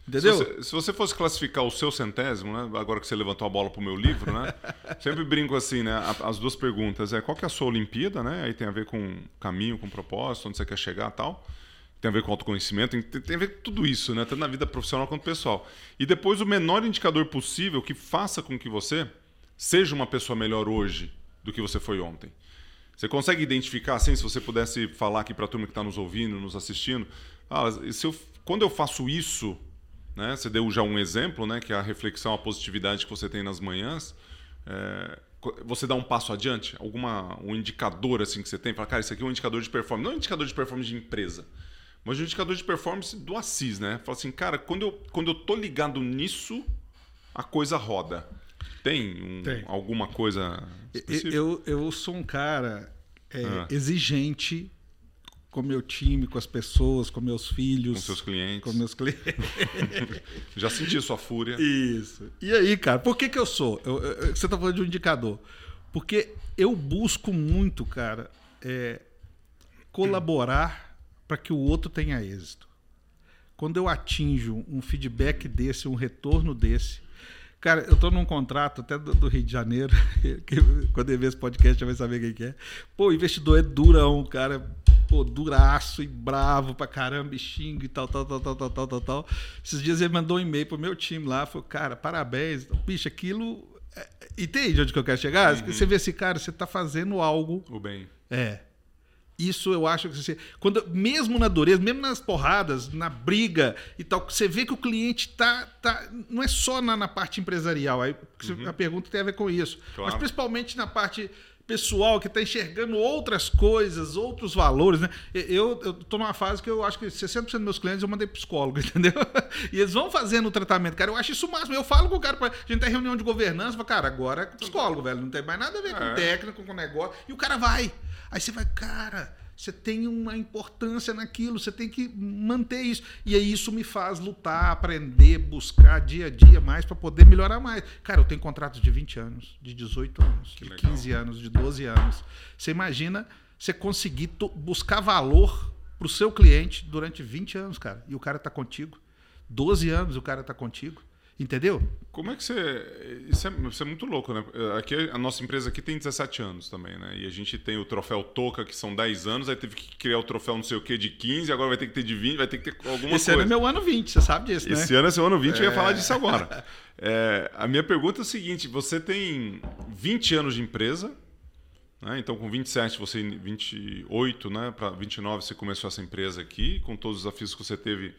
Entendeu? Se você, se você fosse classificar o seu centésimo, né? Agora que você levantou a bola pro meu livro, né? Sempre brinco assim, né? As duas perguntas é qual que é a sua Olimpíada, né? Aí tem a ver com caminho, com propósito, onde você quer chegar, tal. Tem a ver com autoconhecimento, tem, tem a ver com tudo isso, né? Tanto na vida profissional quanto pessoal. E depois o menor indicador possível que faça com que você seja uma pessoa melhor hoje do que você foi ontem. Você consegue identificar, assim, se você pudesse falar aqui para a turma que está nos ouvindo, nos assistindo, ah, se eu- quando eu faço isso, né, você deu já um exemplo, né, que é a reflexão, a positividade que você tem nas manhãs, é, você dá um passo adiante? Alguma, um indicador assim que você tem? Fala, cara, isso aqui é um indicador de performance. Não é um indicador de performance de empresa, mas um indicador de performance do Assis, né? Fala assim, cara, quando eu, quando eu tô ligado nisso, a coisa roda. Tem, um- Tem. alguma coisa específica? Eu, eu sou um cara é, Ah. exigente com meu time, com as pessoas, com meus filhos. Com seus clientes. Com meus clientes. Já senti sua fúria. Isso. E aí, cara, por que, que eu sou? Eu- eu- você tá falando de um indicador. Porque eu busco muito, cara, é, colaborar para que o outro tenha êxito. Quando eu atinjo um feedback desse, um retorno desse. Cara, eu tô num contrato até do, do Rio de Janeiro, que quando ele ver esse podcast já vai saber quem que é. Pô, o investidor é durão, cara. Pô, duraço e bravo pra caramba, e xinga e tal, tal, tal, tal, tal, tal, tal, tal. Esses dias ele mandou um e-mail pro meu time lá, falou, cara, parabéns. Bicho, aquilo. é- Entende onde que eu quero chegar? Você vê assim, cara, você tá fazendo algo O bem. é. Isso eu acho que você. Quando, mesmo na dureza, mesmo nas porradas, na briga e tal, você vê que o cliente tá. tá não é só na, na parte empresarial. Aí, A pergunta tem a ver com isso. Claro. Mas principalmente na parte pessoal, que está enxergando outras coisas, outros valores. Né? Eu estou numa fase que eu acho que 60% dos meus clientes eu mandei psicólogo, entendeu? E eles vão fazendo o tratamento. Cara, eu acho isso o máximo. Eu falo com o cara, pra, a gente tem reunião de governança, falo, cara, agora é psicólogo, velho. Não tem mais nada a ver com É. técnico, com negócio. E o cara vai. Aí você vai, cara, você tem uma importância naquilo, você tem que manter isso. E aí isso me faz lutar, aprender, buscar dia a dia mais para poder melhorar mais. Cara, eu tenho contratos de 20 anos, de 18 anos, Que de legal. 15 anos, de 12 anos. Você imagina você conseguir buscar valor para o seu cliente durante 20 anos, cara. E o cara tá contigo. 12 anos o cara tá contigo. Entendeu? Como é que você. Isso é, isso é muito louco, né? Aqui, a nossa empresa aqui tem 17 anos também, né? E a gente tem o troféu Toca, que são 10 anos, aí teve que criar o troféu não sei o que de 15, agora vai ter que ter de 20, vai ter que ter alguma Esse coisa. ano é meu ano 20, você sabe disso, né? Esse ano é seu ano 20, eu ia falar disso agora. É, a minha pergunta é a seguinte: você tem 20 anos de empresa, né? então com 27, você 28, né? Para 29 você começou essa empresa aqui, com todos os desafios que você teve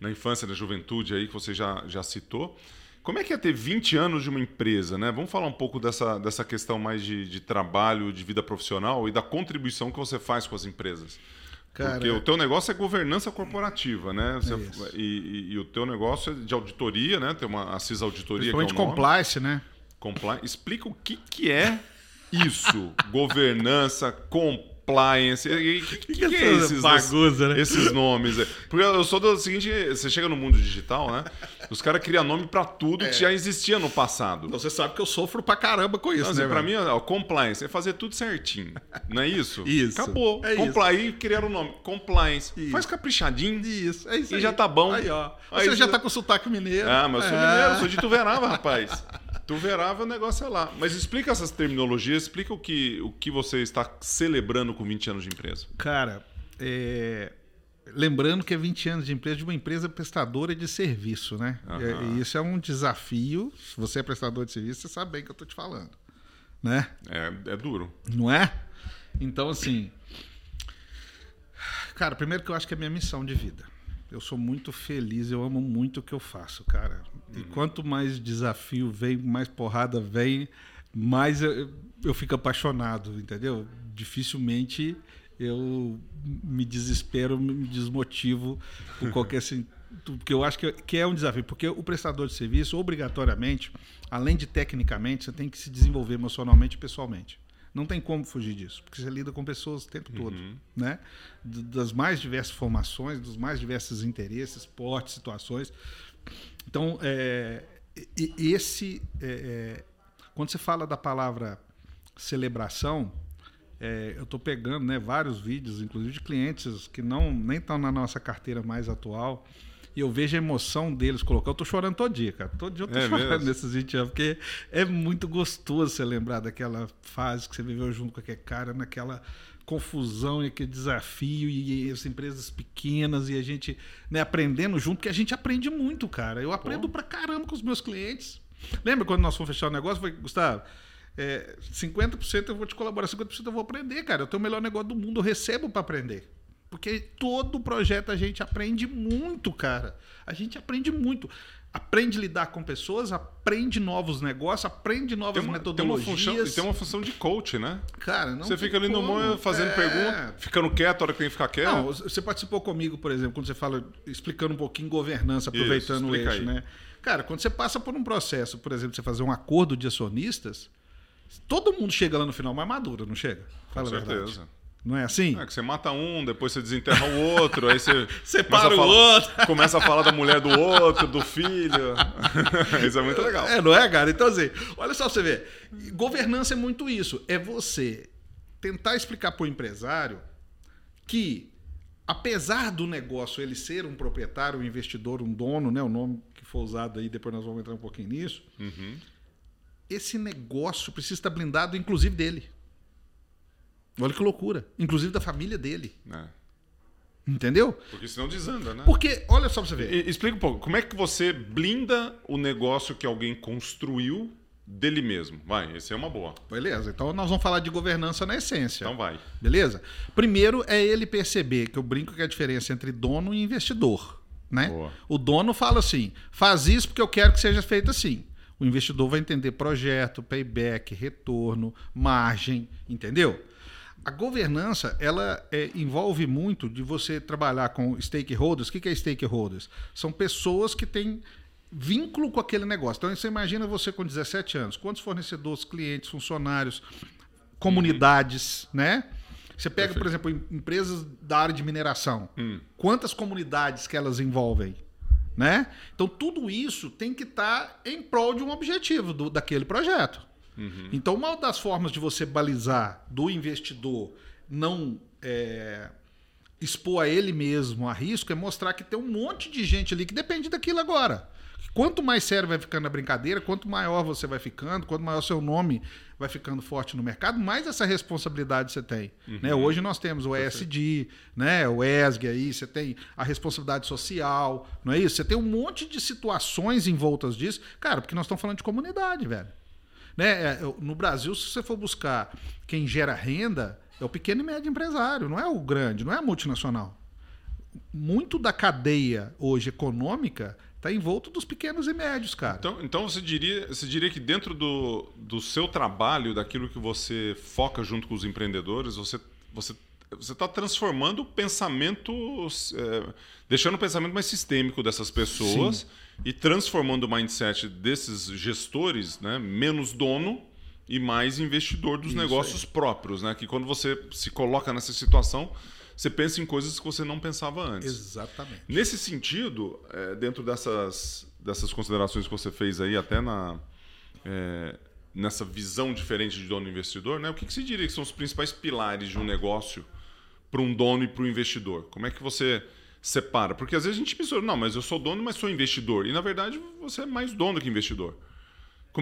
na infância, na juventude aí que você já, já citou. Como é que é ter 20 anos de uma empresa, né? Vamos falar um pouco dessa, dessa questão mais de, de trabalho, de vida profissional e da contribuição que você faz com as empresas. Cara, Porque o teu negócio é governança corporativa, né? Você- isso. e, e- e o teu negócio é de auditoria, né? Tem uma Assis Auditoria que é principalmente o nome. compliance, né? Compli- Explica o que, que é isso. governança, compliance. O que, que, que é essa esses, bagunça, né? esses nomes? é? Porque eu sou do seguinte, você chega no mundo digital, né? Os caras criam nome pra tudo É. que já existia no passado. Você sabe que eu sofro pra caramba com isso, Então, né? assim, pra mim, ó, compliance é fazer tudo certinho. Não é isso? Isso. Acabou. É isso. Compli- Aí criaram o nome. Compliance. Isso. Faz caprichadinho. Isso, é isso E aí. já tá bom. Aí, ó. Aí Você já tá com sotaque mineiro. Ah, mas eu sou É. mineiro, sou de Tuverava, rapaz. Tuverava, o negócio é lá. Mas explica essas terminologias, explica o que, o que você está celebrando com 20 anos de empresa. Cara, é, lembrando que é 20 anos de empresa, de uma empresa prestadora de serviço, né? Aham. É, isso é um desafio. Se você é prestador de serviço, você sabe bem o que eu tô te falando. Né? É, é duro. Não é? Então, assim. Cara, primeiro que eu acho que é minha missão de vida. Eu sou muito feliz, eu amo muito o que eu faço, cara. E quanto mais desafio vem, mais porrada vem, mais eu, eu fico apaixonado, entendeu? Dificilmente eu me desespero, me desmotivo por qualquer porque eu acho que, que é um desafio, porque o prestador de serviço, obrigatoriamente, além de tecnicamente, você tem que se desenvolver emocionalmente e pessoalmente. Não tem como fugir disso, porque você lida com pessoas o tempo todo, né? Das mais diversas formações, dos mais diversos interesses, portes, situações. Então, é, esse, é, é, quando você fala da palavra celebração, é, eu estou pegando né, vários vídeos, inclusive de clientes que não nem estão na nossa carteira mais atual, e eu vejo a emoção deles colocar. Eu estou chorando todo dia, cara. Todo dia eu estou É chorando mesmo? nesses 20 anos, porque é muito gostoso você lembrar daquela fase que você viveu junto com aquele cara, naquela confusão e aquele desafio, e, as empresas pequenas, e a gente né, aprendendo junto, que a gente aprende muito, cara. Eu aprendo pra caramba com os meus clientes. Lembra quando nós fomos fechar o negócio? Foi, Gustavo, é, 50% eu vou te colaborar, 50% eu vou aprender, cara. Eu tenho o melhor negócio do mundo, eu recebo para aprender. Porque todo projeto a gente aprende muito, cara. A gente aprende muito. Aprende a lidar com pessoas, aprende novos negócios, aprende novas Tem uma, tem, uma metodologias. função, e tem uma função de coach, né? Cara, não você fica ali no como. monte fazendo É. pergunta, ficando quieto a hora que tem que ficar quieto. Não, você participou comigo, por exemplo, quando você fala, explicando um pouquinho governança, aproveitando o explica eixo, aí. né? Cara, quando você passa por um processo, por exemplo, você fazer um acordo de acionistas, todo mundo chega lá no final mais maduro, não chega? Fala com a verdade. Não é assim? É que você mata um, depois você desenterra o outro, aí você. Separa o falar- outro. Começa a falar da mulher do outro, do filho. Isso é muito legal. É, não é, cara? Então, assim, olha só pra você ver. Governança é muito isso. É você tentar explicar para o empresário que, apesar do negócio ele ser um proprietário, um investidor, um dono, né? O nome que for usado aí, depois nós vamos entrar um pouquinho nisso. Uhum. Esse negócio precisa estar blindado, inclusive dele. Olha que loucura. Inclusive da família dele. É. Entendeu? Porque senão desanda, né? Porque, olha só pra você ver. E- Explica um pouco, como é que você blinda o negócio que alguém construiu dele mesmo? Vai, esse é uma boa. Beleza, então nós vamos falar de governança na essência. Então vai. Beleza? Primeiro é ele perceber que eu brinco que é a diferença entre dono e investidor. Né? Boa. O dono fala assim: faz isso porque eu quero que seja feito assim. O investidor vai entender projeto, payback, retorno, margem, entendeu? A governança ela é, envolve muito de você trabalhar com stakeholders. O que que é stakeholders? São pessoas que têm vínculo com aquele negócio. Então você imagina você com 17 anos, quantos fornecedores, clientes, funcionários, comunidades, né? Você pega, por exemplo, em- empresas da área de mineração. Hum. Quantas comunidades que elas envolvem, né? Então tudo isso tem que estar em prol de um objetivo do, daquele projeto. Então uma das formas de você balizar do investidor não é, expor a ele mesmo a risco é mostrar que tem um monte de gente ali que depende daquilo agora. Quanto mais sério vai ficando a brincadeira, quanto maior você vai ficando, quanto maior seu nome vai ficando forte no mercado, mais essa responsabilidade você tem. Né? Hoje nós temos o ESG, né? o ESG aí, você tem a responsabilidade social, não é isso? Você tem um monte de situações envoltas disso. Cara, porque nós estamos falando de comunidade, velho. Né? É, No Brasil, se você for buscar quem gera renda, é o pequeno e médio empresário, não é o grande, não é a multinacional. Muito da cadeia hoje econômica está envolto dos pequenos e médios, cara. Então, então você, diria, você diria que dentro do, do seu trabalho, daquilo que você foca junto com os empreendedores, você você você está transformando o pensamento, é, deixando o pensamento mais sistêmico dessas pessoas e transformando o mindset desses gestores, né, menos dono e mais investidor dos Isso negócios próprios, né? Que quando você se coloca nessa situação, você pensa em coisas que você não pensava antes. Exatamente. Nesse sentido, é, dentro dessas, dessas considerações que você fez aí, até na, é, nessa visão diferente de dono e investidor, né, o que, que você diria que são os principais pilares de um negócio para um dono e para o investidor? Como é que você separa? Porque às vezes a gente pensa, não, mas eu sou dono, mas sou investidor. E na verdade você é mais dono que investidor.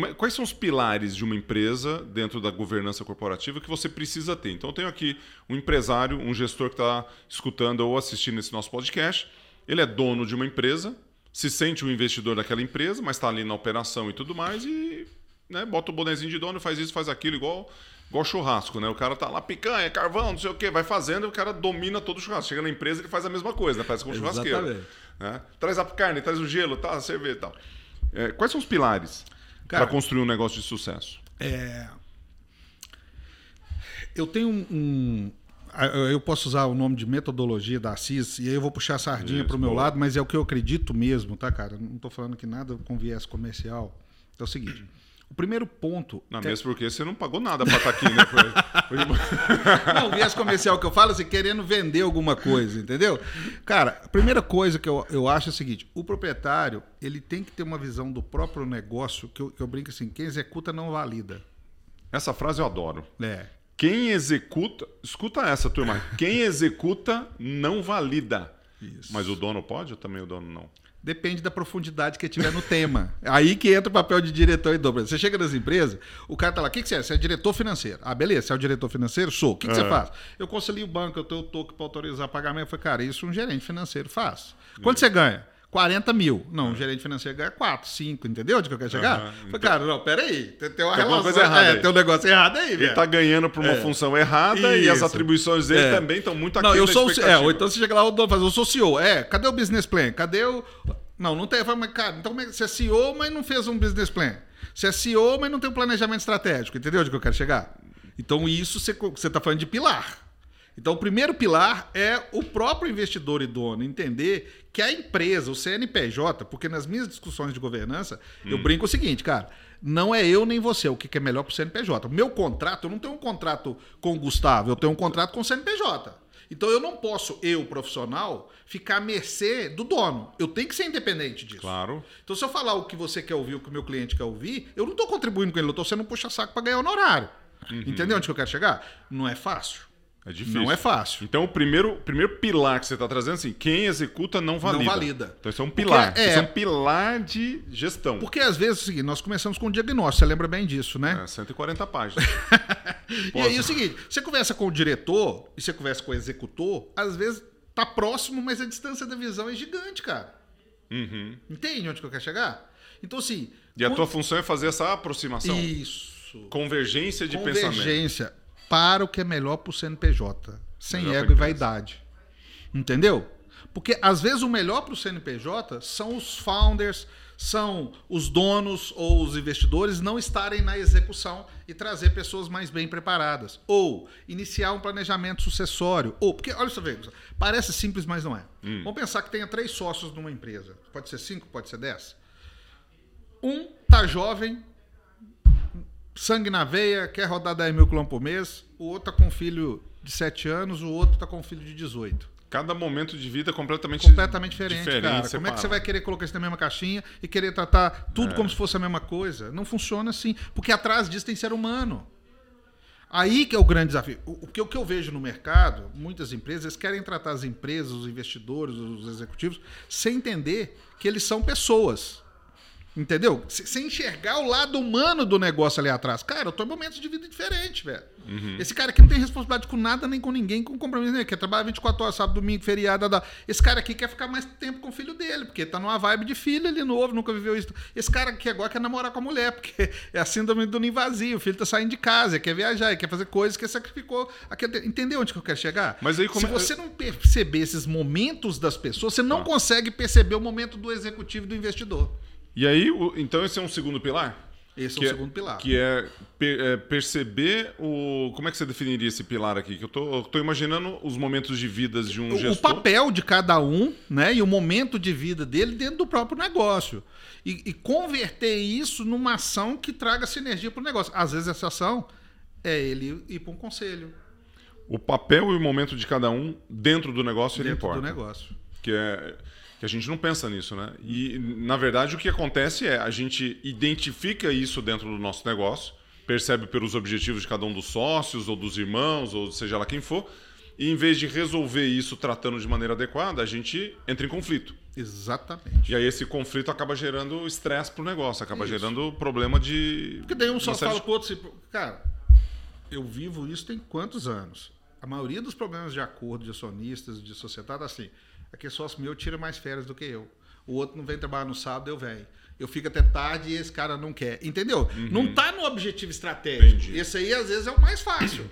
É- quais são os pilares de uma empresa dentro da governança corporativa que você precisa ter? Então, eu tenho aqui um empresário, um gestor que está escutando ou assistindo esse nosso podcast. Ele é dono de uma empresa, se sente um investidor daquela empresa, mas está ali na operação e tudo mais e né, bota o bonezinho de dono, faz isso, faz aquilo, igual, igual churrasco. Né? O cara tá lá, picanha, carvão, não sei o quê, vai fazendo e o cara domina todo o churrasco. Chega na empresa ele faz a mesma coisa, né? faz com o churrasqueiro. Né? Traz a carne, traz o gelo, tá, a cerveja e tal. É, quais são os pilares para construir um negócio de sucesso? É, eu tenho um, um- Eu posso usar o nome de metodologia da Assis, e aí eu vou puxar a sardinha para o meu boa. lado, mas é o que eu acredito mesmo, tá, cara? Não estou falando que nada com viés comercial. É o seguinte: o primeiro ponto. Não, é- mesmo porque você não pagou nada pra estar aqui, né? Não, o viés comercial que eu falo assim, querendo vender alguma coisa, entendeu? Cara, a primeira coisa que eu, eu acho é o seguinte: o proprietário ele tem que ter uma visão do próprio negócio, que eu, que eu brinco assim, quem executa não valida. Essa frase eu adoro. É. Quem executa. Escuta essa, turma. Quem executa não valida. Isso. Mas o dono pode ou também o dono não? Depende da profundidade que tiver no tema. Aí que entra o papel de diretor e dobro. Você chega nas empresas, o cara tá lá, o que, que você é? Você é diretor financeiro. Ah, beleza, você é o diretor financeiro? Sou. O que, que você É. faz? Eu concilio o banco, eu tenho o toque para autorizar pagamento. Eu falei, cara, isso um gerente financeiro faz. Quanto você ganha? 40 mil. Não, um gerente financeiro ganha 4, 5, entendeu onde que eu quero chegar? Aham, Falei, cara, não, peraí. Tem, tem uma Tem relação. coisa errada é, aí. tem um negócio errado aí, Ele velho. tá ganhando por uma É. função errada e as Isso. atribuições dele É. também estão muito Não, aquém eu sou o. É, ou então você chega lá, o dono faz, eu sou CEO. É, cadê o business plan? Cadê o. Não, não tem. Falo, Mas, cara, então como é que você é CEO, mas não fez um business plan? Você é CEO, mas não tem um planejamento estratégico. Entendeu onde que eu quero chegar? Então, isso você, você tá falando de pilar. Então, o primeiro pilar é o próprio investidor e dono entender que a empresa, o CNPJ, porque nas minhas discussões de governança, eu brinco o seguinte, cara, não é eu nem você o que é melhor para o CNPJ. Meu contrato, eu não tenho um contrato com o Gustavo, eu tenho um contrato com o CNPJ. Então, eu não posso, eu, profissional, ficar à mercê do dono. Eu tenho que ser independente disso. Claro. Então, se eu falar o que você quer ouvir, o que o meu cliente quer ouvir, eu não estou contribuindo com ele, eu estou sendo um puxa-saco para ganhar honorário. Entendeu onde que eu quero chegar? Não é fácil. É difícil. Não é fácil. Então, o primeiro, primeiro pilar que você está trazendo, assim, quem executa não valida. Não valida. Então, isso é um pilar. é- Isso é um pilar de gestão. Porque às vezes é o seguinte, nós começamos com o diagnóstico, você lembra bem disso, né? É, 140 páginas. E aí é o seguinte, você conversa com o diretor e você conversa com o executor, às vezes tá próximo, mas a distância da visão é gigante, cara. Uhum. Entende onde que eu quero chegar? Então, assim. E a quando- tua função é fazer essa aproximação. Isso. Convergência de pensamento. Convergência para o que é melhor pro CNPJ. Sem Melhor ego e vaidade. Entendeu? Porque às vezes o melhor pro CNPJ são os founders, são os donos ou os investidores não estarem na execução e trazer pessoas mais bem preparadas. Ou iniciar um planejamento sucessório. Ou, porque, olha só, parece simples, mas não é. Vamos pensar que tenha três sócios numa empresa. Pode ser cinco, pode ser dez. Um tá jovem, sangue na veia, quer rodar 10 mil quilômetros por mês. O outro tá com um filho de 7 anos, o outro tá com um filho de 18. Cada momento de vida é completamente, Completamente diferente, cara. Como é que você vai querer colocar isso na mesma caixinha e querer tratar tudo como se fosse a mesma coisa? Não funciona assim. Porque atrás disso tem ser humano. Aí que é o grande desafio. O que, o que eu vejo no mercado, muitas empresas querem tratar as empresas, os investidores, os executivos, sem entender que eles são pessoas. Entendeu? Sem enxergar o lado humano do negócio ali atrás. Cara, eu tô em momentos de vida diferentes, velho. Esse cara aqui não tem responsabilidade com nada, nem com ninguém, com compromisso nenhum. Quer trabalhar 24 horas, sábado, domingo, feriado. dá. Esse cara aqui quer ficar mais tempo com o filho dele, porque tá numa vibe de filho ali novo, nunca viveu isso. Esse cara aqui agora quer namorar com a mulher, porque é a síndrome do ninho vazio. O filho tá saindo de casa, quer viajar, quer fazer coisas que sacrificou. Entendeu onde que eu quero chegar? Mas aí como Se é- você não perceber esses momentos das pessoas, você não Tá. consegue perceber o momento do executivo e do investidor. E aí, o- então esse é um segundo pilar? Esse que é o segundo pilar. Que é, per- é perceber o. Como é que você definiria esse pilar aqui? Que eu tô, eu tô imaginando os momentos de vidas de um o, o gestor. papel de cada um, né, e o momento de vida dele dentro do próprio negócio. E, e converter isso numa ação que traga sinergia para o negócio. Às vezes essa ação é ele ir para um conselho O papel e o momento de cada um dentro do negócio ele dentro importa. do negócio. Que é que a gente não pensa nisso, né? E na verdade o que acontece é a gente identifica isso dentro do nosso negócio, percebe pelos objetivos de cada um dos sócios ou dos irmãos ou seja lá quem for, e em vez de resolver isso tratando de maneira adequada, a gente entra em conflito. Exatamente. E aí esse conflito acaba gerando estresse pro negócio, acaba Isso. gerando problema de Porque daí um só fala de- pro outro assim, cara, eu vivo isso tem quantos anos? A maioria dos problemas de acordo de acionistas, de sociedade, assim, aquele sócio meu tira mais férias do que eu. O outro não vem trabalhar no sábado, eu venho. Eu fico até tarde e esse cara não quer. Entendeu? Não tá no objetivo estratégico. Uhum. Entendi. Esse aí, às vezes, é o mais fácil.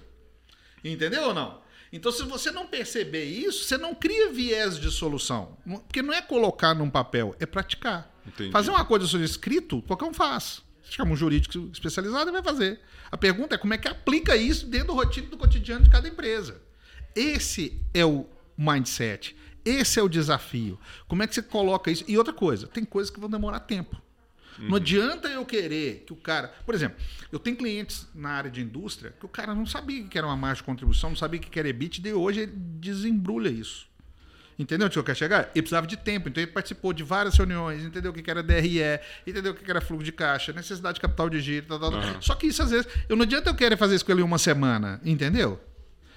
Entendeu ou não? Então, se você não perceber isso, você não cria viés de solução. Porque não é colocar num papel, é praticar. Entendi. Fazer uma coisa sobre escrito, qualquer um faz. Você chama um jurídico especializado e vai fazer. A pergunta é como é que aplica isso dentro do rotina do cotidiano de cada empresa. Esse é o mindset. Esse é o desafio. Como é que você coloca isso? E outra coisa, tem coisas que vão demorar tempo. Uhum. Não adianta eu querer que o cara. Por exemplo, eu tenho clientes na área de indústria que o cara não sabia que era uma margem de contribuição, não sabia que era EBIT, e hoje ele desembrulha isso. Entendeu onde eu quero chegar? Ele precisava de tempo, então ele participou de várias reuniões, entendeu o que era DRE, entendeu o que era fluxo de caixa, necessidade de capital de giro, tal, tal, uhum. Só que isso às vezes, eu não adianta eu querer fazer isso com ele uma semana, entendeu?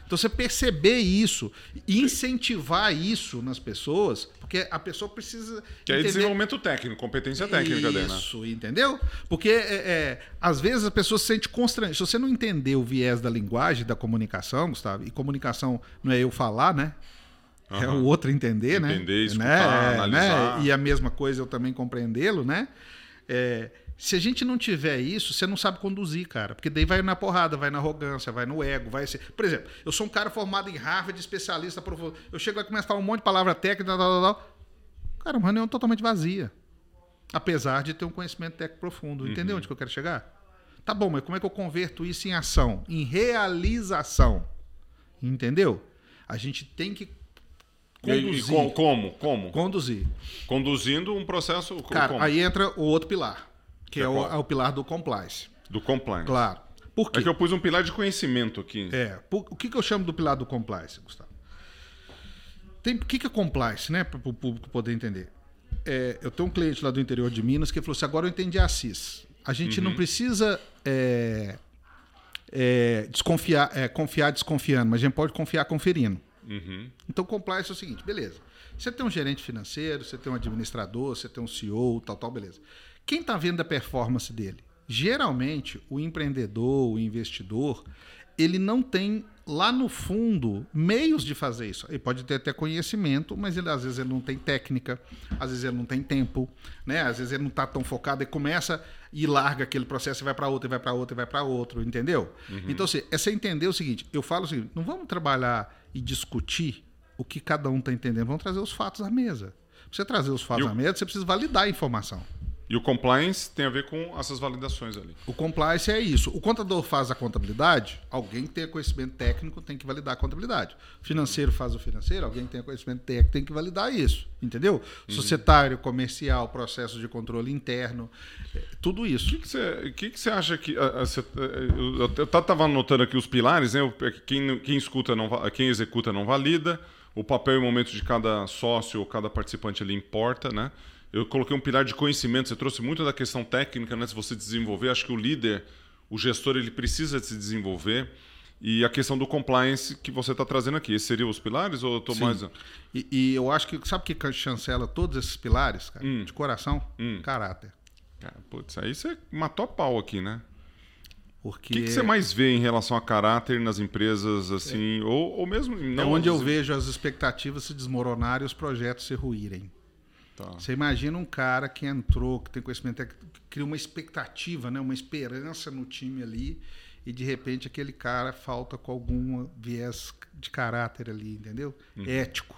Então você perceber isso, incentivar isso nas pessoas, porque a pessoa precisa. Que é desenvolvimento técnico, competência técnica dele, né? Isso, entendeu? Porque é, é, às vezes a pessoa se sente constrangida. Se você não entender o viés da linguagem, da comunicação, Gustavo, e comunicação não é eu falar, né? Uhum. É o outro entender, entender né? Entender, escutar, né? analisar. Né? E a mesma coisa eu também compreendê-lo, né? É, se a gente não tiver isso, você não sabe conduzir, cara. Porque daí vai na porrada, vai na arrogância, vai no ego, vai ser. Por exemplo, eu sou um cara formado em Harvard, especialista, profundo. Eu chego lá e começo a falar um monte de palavra técnica, tal, tal, tal. Cara, uma reunião totalmente vazia. Apesar de ter um conhecimento técnico profundo. Uhum. Entendeu onde que eu quero chegar? Tá bom, mas como é que eu converto isso em ação? Em realização? Entendeu? A gente tem que conduzir. E, e como? Como? Conduzir. Conduzindo um processo. Cara, como? aí entra o outro pilar que é, é o, é o, pilar do compliance. Do compliance. Claro. Por quê? É que eu pus um pilar de conhecimento aqui. É. Por, o que, que eu chamo do pilar do compliance, Gustavo? Tem, o que, que é compliance, né? Para o público poder entender. É, eu tenho um cliente lá do interior de Minas que falou assim: agora eu entendi a CIS. A gente uhum. não precisa é, é, desconfiar, é, confiar desconfiando, mas a gente pode confiar conferindo. Uhum. Então, compliance é o seguinte: beleza. Você tem um gerente financeiro, você tem um administrador, você tem um CEO, tal, tal, beleza. Quem está vendo a performance dele? Geralmente, o empreendedor, o investidor, ele não tem lá no fundo meios de fazer isso. Ele pode ter até conhecimento, mas ele, às vezes ele não tem técnica, às vezes ele não tem tempo, né? Às vezes ele não está tão focado e começa e larga aquele processo e vai para outro, e vai para outro, e vai para outro, entendeu? Uhum. Então, assim, é você entender o seguinte, eu falo o seguinte, não vamos trabalhar e discutir o que cada um está entendendo, vamos trazer os fatos à mesa. Pra você trazer os fatos eu... à mesa, você precisa validar a informação. E o compliance tem a ver com essas validações ali. O compliance é isso. O contador faz a contabilidade, alguém que tenha conhecimento técnico tem que validar a contabilidade. O financeiro faz o financeiro, alguém que tenha conhecimento técnico tem que validar isso. Entendeu? Uhum. Societário, comercial, processo de controle interno, é, tudo isso. O que, você que, que, acha que. eu estava anotando aqui os pilares, né? Quem, quem escuta, não, quem executa não valida. O papel e o momento de cada sócio ou cada participante ali importa, né? Eu coloquei um pilar de conhecimento, você trouxe muito da questão técnica, né? Se você desenvolver, acho que o líder, o gestor, ele precisa se desenvolver. E a questão do compliance que você está trazendo aqui, esses seriam os pilares ou eu mais. E, e, eu acho que. Sabe o que chancela todos esses pilares, cara? Hum. De coração? Hum. Caráter. Cara, putz, aí você matou a pau aqui, né? Porque... O que, que, você mais vê em relação a caráter nas empresas, assim, é. ou, ou mesmo. Não é onde eu vejo as expectativas se desmoronarem e os projetos se ruírem. Tá. Você imagina um cara que entrou, que tem conhecimento, que cria uma expectativa, né, uma esperança no time ali, e de repente aquele cara falta com algum viés de caráter ali, entendeu? Uhum. Ético.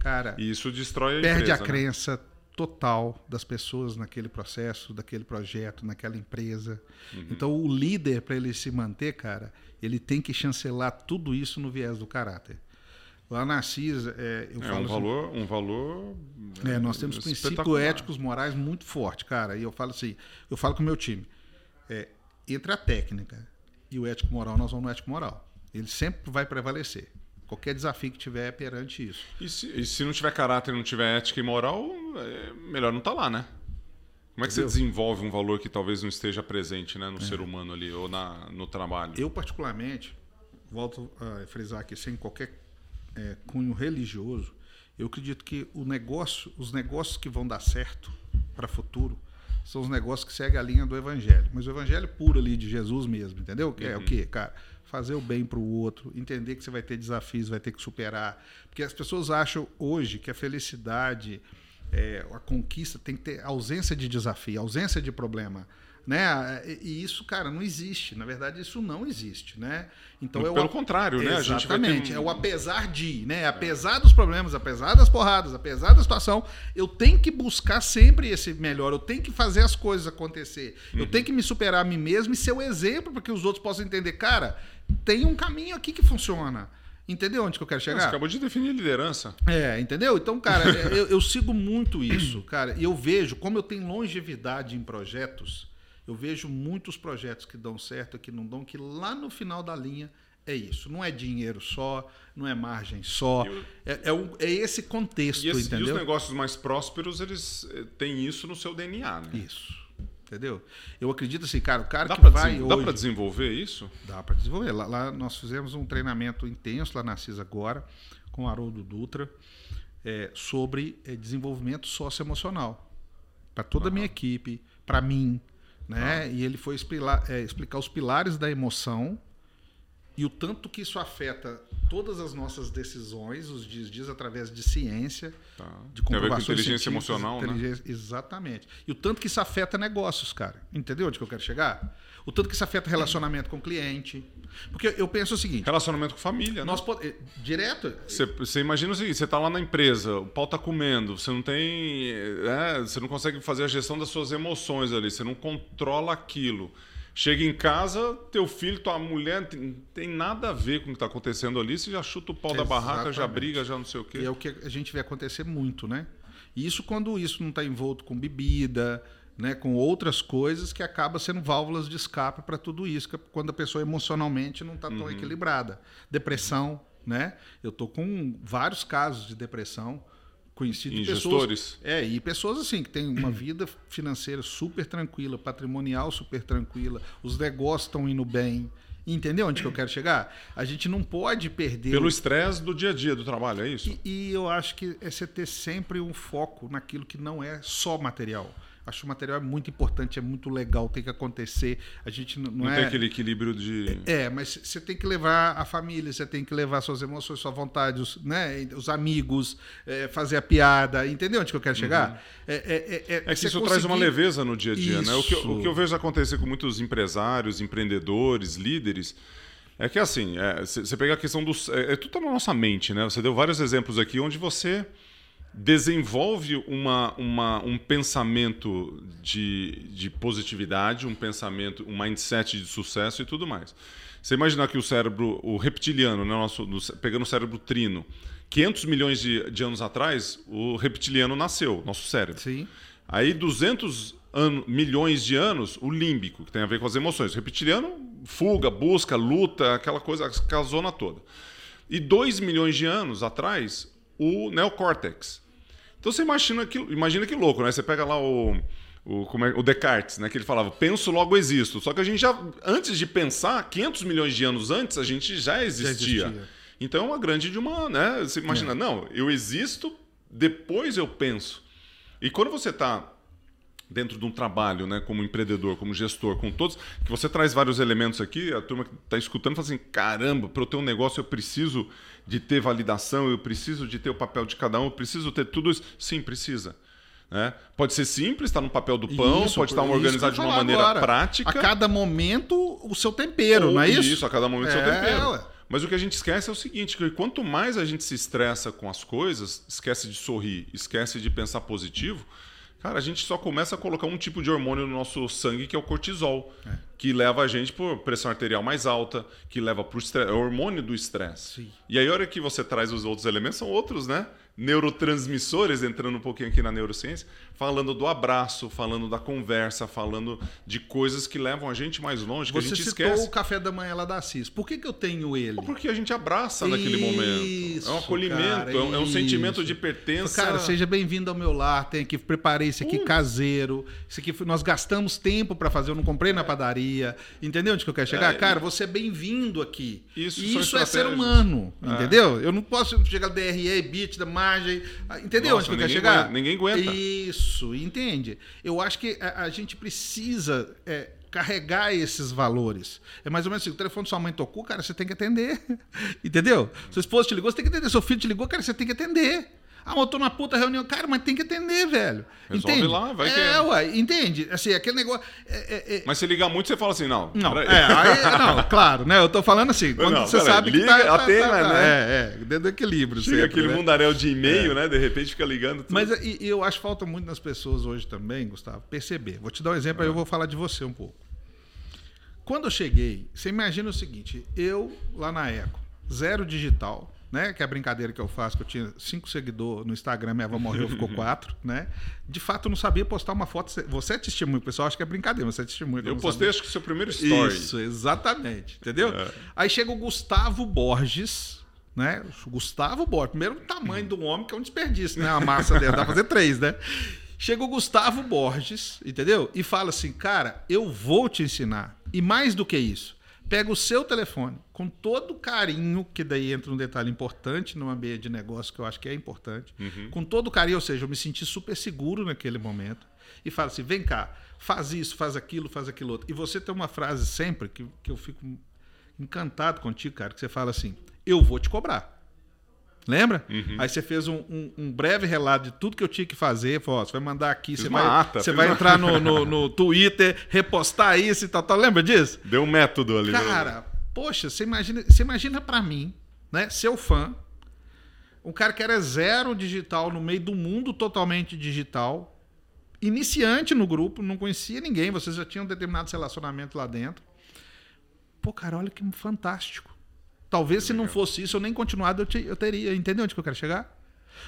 Cara, e isso destrói a perde empresa, a né? crença total das pessoas naquele processo, daquele projeto, naquela empresa. Uhum. Então o líder para ele se manter, cara, ele tem que chancelar tudo isso no viés do caráter. Lá na CIS, é, eu é falo um valor, assim, um valor. É, nós temos princípios éticos, morais muito forte, cara. E eu falo assim, eu falo com o meu time, é, entre a técnica e o ético moral, nós vamos no ético moral. Ele sempre vai prevalecer. Qualquer desafio que tiver é perante isso. E se, e se não tiver caráter, não tiver ética e moral, é melhor não estar tá lá, né? Como é que Entendeu? você desenvolve um valor que talvez não esteja presente né, no é. ser humano ali ou na, no trabalho? Eu, particularmente, volto a frisar aqui, sem qualquer é, cunho religioso, eu acredito que o negócio, os negócios que vão dar certo para o futuro são os negócios que seguem a linha do evangelho. Mas o evangelho puro ali de Jesus mesmo, entendeu? Que é o uhum. quê, cara? Fazer o bem para o outro, entender que você vai ter desafios, vai ter que superar. Porque as pessoas acham hoje que a felicidade, é, a conquista tem que ter ausência de desafio, ausência de problema né? E isso, cara, não existe. Na verdade, isso não existe, né? Então é pelo contrário, né? Exatamente. Um... É o apesar de, né? Apesar dos problemas, apesar das porradas, apesar da situação, eu tenho que buscar sempre esse melhor. Eu tenho que fazer as coisas acontecer. Uhum. Eu tenho que me superar a mim mesmo e ser o exemplo para que os outros possam entender, cara, tem um caminho aqui que funciona. Entendeu onde que eu quero chegar? Você acabou de definir liderança. É, entendeu? Então, cara, eu, eu, sigo muito isso, cara. E eu vejo, como eu tenho longevidade em projetos, eu vejo muitos projetos que dão certo que não dão, que lá no final da linha é isso. Não é dinheiro só, não é margem só. É, é, um, é esse contexto, e esse, entendeu? E os negócios mais prósperos, eles eh, têm isso no seu DNA, né? Isso. Entendeu? Eu acredito assim, cara, o cara dá que vai hoje... Dá para desenvolver isso? Dá para desenvolver. Lá, lá, nós fizemos um treinamento intenso lá na CIS agora, com o Haroldo Dutra, é, sobre é, desenvolvimento socioemocional. Para toda a minha equipe, para mim. Né? E ele foi explicar, é, explicar os pilares da emoção e o tanto que isso afeta todas as nossas decisões, os dias, dias através de ciência, tá. de comprovações Tem a ver com inteligência emocional, né? inteligência, né? Exatamente. E o tanto que isso afeta negócios, cara. Entendeu onde que eu quero chegar? O tanto que isso afeta relacionamento com o cliente. Porque eu penso o seguinte... Relacionamento com família, nós né? Eh, direto... Você, imagina o seguinte, você está lá na empresa, o pau está comendo, você não tem... É, você não consegue fazer a gestão das suas emoções ali, você não controla aquilo. Chega em casa, teu filho, tua mulher, não tem, tem nada a ver com o que está acontecendo ali, você já chuta o pau Exatamente. da barraca, já briga, já não sei o quê. E é o que a gente vê acontecer muito, né? Isso quando isso não está envolto com bebida, né, com outras coisas que acaba sendo válvulas de escape para tudo isso, quando a pessoa emocionalmente não está tão uhum. equilibrada. Depressão, né? Eu tô com vários casos de depressão conhecido de pessoas. É, e pessoas assim que têm uma vida financeira super tranquila, patrimonial super tranquila, os negócios estão indo bem. Entendeu onde que eu quero chegar? A gente não pode perder. Pelo estresse do dia a dia do trabalho, é isso? E, e eu acho que é você ter sempre um foco naquilo que não é só material. Acho que o material é muito importante, é muito legal, tem que acontecer. A gente não, não, não é... tem aquele equilíbrio de. É, mas você tem que levar a família, você tem que levar suas emoções, sua vontade, os, né, os amigos, é, fazer a piada. Entendeu onde que eu quero chegar? Uhum. É, é, é, é, é que isso conseguir... traz uma leveza no dia a dia, né? O que, o que eu vejo acontecer com muitos empresários, empreendedores, líderes. É que assim, você pega a questão dos. É, tudo está na nossa mente, né? Você deu vários exemplos aqui onde você desenvolve uma, uma, um pensamento de, de positividade, um pensamento, um mindset de sucesso e tudo mais. Você imaginar que o cérebro, o reptiliano, né, nosso, pegando o cérebro trino, 500 milhões de, de anos atrás, o reptiliano nasceu, nosso cérebro. Sim. Aí, 200 ano, milhões de anos, o límbico, que tem a ver com as emoções. O reptiliano, fuga, busca, luta, aquela coisa, aquela zona toda. E 2 milhões de anos atrás, o neocórtex, então você imagina que, imagina que louco, né? Você pega lá o, o, como é, o Descartes, né? Que ele falava, penso, logo existo. Só que a gente já, antes de pensar, 500 milhões de anos antes, a gente já existia. Já existia. Então é uma grande de uma, né? Você imagina, é. não, eu existo, depois eu penso. E quando você está dentro de um trabalho, né, como empreendedor, como gestor, com todos, que você traz vários elementos aqui, a turma que está escutando fala assim, caramba, para eu ter um negócio eu preciso de ter validação, eu preciso de ter o papel de cada um, eu preciso ter tudo isso. Sim, precisa. Né? Pode ser simples, está no papel do pão, isso, pode estar organizado de uma maneira agora. prática. A cada momento o seu tempero, Ou, não é isso? Isso, a cada momento o é, seu tempero. Ué. Mas o que a gente esquece é o seguinte, que quanto mais a gente se estressa com as coisas, esquece de sorrir, esquece de pensar positivo, Cara, a gente só começa a colocar um tipo de hormônio no nosso sangue que é o cortisol, é. que leva a gente por pressão arterial mais alta, que leva para o é o hormônio do estresse. E aí, a hora que você traz os outros elementos, são outros, né? Neurotransmissores, entrando um pouquinho aqui na neurociência, falando do abraço, falando da conversa, falando de coisas que levam a gente mais longe, que Você a gente citou esquece. o café da manhã lá da Assis. Por que, que eu tenho ele? Porque a gente abraça naquele isso, momento. É um acolhimento, cara, é, um, é sentimento de pertença. Cara, seja bem-vindo ao meu lar. Tem aqui, preparei isso aqui uh. caseiro. Isso aqui nós gastamos tempo para fazer. Eu não comprei na padaria. Entendeu onde que eu quero chegar? É, cara, você é bem-vindo aqui. Isso, isso é ser humano. É. Entendeu? Eu não posso chegar DRE, BIT, da margem. Entendeu Nossa, onde que quer chegar? Aguenta, ninguém aguenta. Isso, entende? Eu acho que a, a gente precisa é, carregar esses valores. É mais ou menos assim, o telefone de sua mãe tocou, cara, você tem que atender. Entendeu? Sua esposa te ligou, você tem que atender. Seu filho te ligou, cara, você tem que atender. Ah, eu tô na puta reunião. Cara, mas tem que atender, velho. Resolve entende? lá, vai que é. ué, entende? Assim, aquele negócio... É, é, é... Mas se ligar muito, você fala assim, não. Não, é, aí, não, claro, né? Eu tô falando assim, quando não, você sabe liga, que tá... tá, atenda, tá, tá, né? É, é, dentro do equilíbrio. Chega sempre, aquele né? mundaréu de e-mail, é. né? De repente fica ligando tudo. Mas e, e, eu acho que falta muito nas pessoas hoje também, Gustavo, perceber. Vou te dar um exemplo, aí eu vou falar de você um pouco. Quando eu cheguei, você imagina o seguinte, eu lá na Eco, zero digital, né? Que é a brincadeira que eu faço, que eu tinha cinco seguidores no Instagram, minha avó morreu, ficou quatro, né? De fato, eu não sabia postar uma foto. Você é testemunho, o pessoal acha que é brincadeira, você é testemunho. Eu, eu postei, acho que o seu primeiro story. Isso, exatamente. Entendeu? É. Aí chega o Gustavo Borges, né? O Gustavo Borges, primeiro o tamanho do homem, que é um desperdício, né? A massa dele, dá pra fazer três, né? Chega o Gustavo Borges, entendeu? E fala assim, cara, eu vou te ensinar. E mais do que isso, pega o seu telefone com todo carinho, que daí entra um detalhe importante numa meia de negócio que eu acho que é importante, uhum. com todo carinho, ou seja, eu me senti super seguro naquele momento, e fala assim: vem cá, faz isso, faz aquilo, faz aquilo outro. E você tem uma frase sempre que, que eu fico encantado contigo, cara, que você fala assim: eu vou te cobrar. Lembra? Uhum. Aí você fez um, um, um, breve relato de tudo que eu tinha que fazer. Falou, você vai mandar aqui, você vai, ata, você vai uma... entrar no, no, no, Twitter, repostar isso e tal, tal. Lembra disso? Deu um método ali. Cara, né? poxa, você imagina, você imagina para mim, né, seu fã, um cara que era zero digital no meio do mundo totalmente digital, iniciante no grupo, não conhecia ninguém, vocês já tinham determinados relacionamentos lá dentro. Pô, cara, olha que fantástico. Talvez se não fosse isso, eu nem continuado, eu, te, eu teria. Entendeu onde que eu quero chegar?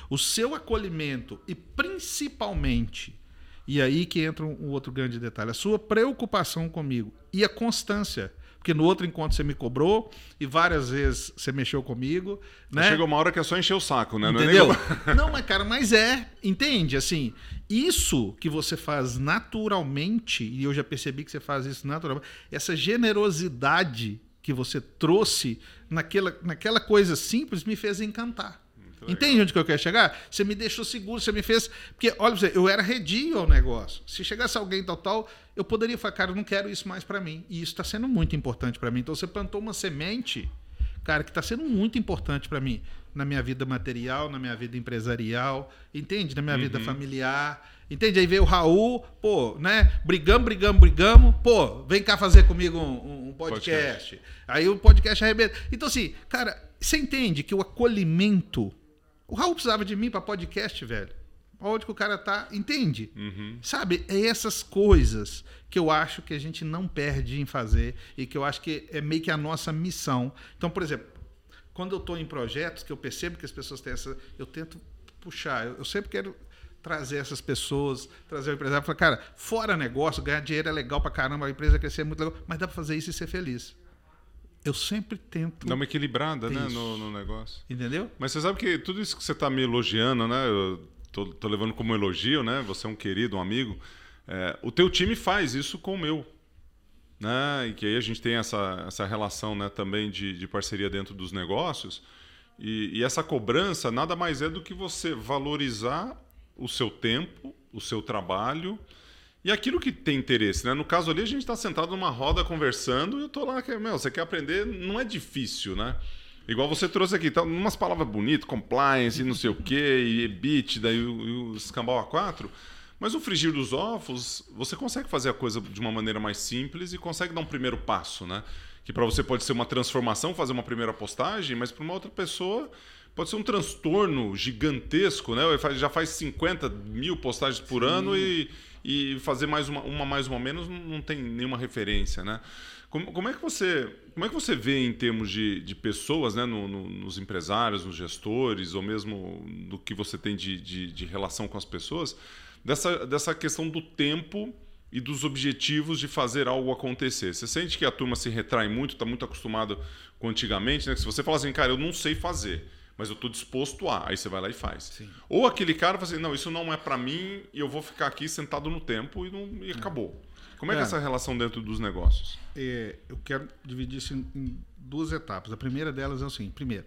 O seu acolhimento e principalmente, e aí que entra um outro grande detalhe, a sua preocupação comigo e a constância. Porque no outro encontro você me cobrou e várias vezes você mexeu comigo. Né? Chega uma hora que é só encher o saco, né? Não é Entendeu? É Não, mas cara, mas é. Entende? Assim, isso que você faz naturalmente, e eu já percebi que você faz isso naturalmente, essa generosidade que você trouxe naquela, naquela coisa simples me fez encantar. Entende onde que eu quero chegar? Você me deixou seguro, você me fez. Porque, olha, você, eu era redio ao negócio. Se chegasse alguém tal, tal, eu poderia falar, cara, eu não quero isso mais para mim. E isso está sendo muito importante para mim. Então você plantou uma semente, cara, que está sendo muito importante para mim. Na minha vida material, na minha vida empresarial, entende? Na minha uhum. vida familiar. Entende? Aí veio o Raul, pô, né? Brigamos, brigamos, brigamos. Pô, vem cá fazer comigo um, um podcast. podcast. Aí o podcast arrebenta. Então, assim, cara, você entende que o acolhimento. O Raul precisava de mim para podcast, velho. Onde que o cara tá, entende? Uhum. Sabe? É essas coisas que eu acho que a gente não perde em fazer e que eu acho que é meio que a nossa missão. Então, por exemplo, quando eu estou em projetos que eu percebo que as pessoas têm essa. Eu tento puxar. Eu, eu sempre quero trazer essas pessoas, trazer o empresário. Falar, cara, fora negócio, ganhar dinheiro é legal pra caramba, a empresa crescer é muito legal, mas dá pra fazer isso e ser feliz. Eu sempre tento. Dá uma equilibrada, né, no, no, negócio. Entendeu? Mas você sabe que tudo isso que você está me elogiando, né? Eu tô, tô, levando como elogio, né? Você é um querido, um amigo. É, o teu time faz isso com o meu. Né? E que aí a gente tem essa, essa relação né, também de, de parceria dentro dos negócios. E, e, essa cobrança nada mais é do que você valorizar o seu tempo, o seu trabalho e aquilo que tem interesse. Né? No caso ali, a gente está sentado numa roda conversando e eu estou lá, meu, você quer aprender, não é difícil, né? Igual você trouxe aqui, tá, umas palavras bonitas, compliance, não sei o quê, e EBITDA e o, o escambau A4. Mas o frigir dos ovos, você consegue fazer a coisa de uma maneira mais simples e consegue dar um primeiro passo, né? Que para você pode ser uma transformação, fazer uma primeira postagem, mas para uma outra pessoa pode ser um transtorno gigantesco, né? Já faz 50 mil postagens por Sim. ano e, e fazer mais uma, uma mais uma menos não tem nenhuma referência, né? Como, como, é que você como é que você vê em termos de, de pessoas, né, no, no, nos empresários, nos gestores, ou mesmo do que você tem de, de, de relação com as pessoas, dessa, dessa questão do tempo e dos objetivos de fazer algo acontecer. Você sente que a turma se retrai muito, está muito acostumado com antigamente, né? Que se você fala assim, cara, eu não sei fazer mas eu estou disposto a. Aí você vai lá e faz. Sim. Ou aquele cara fala assim, não, isso não é para mim e eu vou ficar aqui sentado no tempo e, não, e acabou. Como é, é, que é essa relação dentro dos negócios? É, eu quero dividir isso em, duas etapas. A primeira delas é o seguinte: primeiro,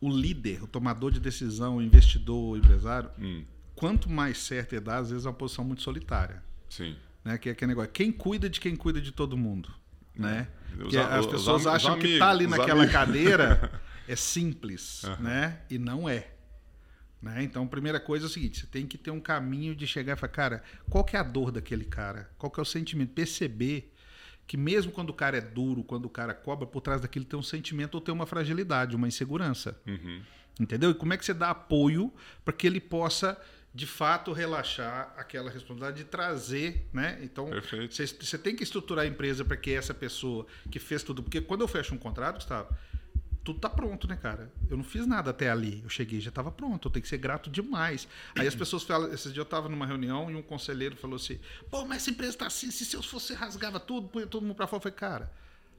o líder, o tomador de decisão, o investidor, o empresário, hum. quanto mais certo é dar, às vezes é uma posição muito solitária. Sim. Né? Que é aquele negócio. Quem cuida de quem cuida de todo mundo. Né? Os, as pessoas os, acham os que está ali naquela amigos. cadeira é simples, uhum. né? E não é. Né? Então, a primeira coisa é o seguinte: você tem que ter um caminho de chegar e falar, cara, qual que é a dor daquele cara? Qual que é o sentimento? Perceber que mesmo quando o cara é duro, quando o cara cobra, por trás daquilo tem um sentimento ou tem uma fragilidade, uma insegurança. Uhum. Entendeu? E como é que você dá apoio para que ele possa de fato relaxar aquela responsabilidade de trazer, né? Então, você tem que estruturar a empresa para que essa pessoa que fez tudo, porque quando eu fecho um contrato, Gustavo, tudo tá pronto, né, cara? Eu não fiz nada até ali. Eu cheguei, já estava pronto. Eu tenho que ser grato demais. Aí as pessoas falam, esses dias eu estava numa reunião e um conselheiro falou assim: "Pô, mas essa empresa tá assim, se eu fosse rasgava tudo, põe todo mundo para fora". Eu falei: "Cara,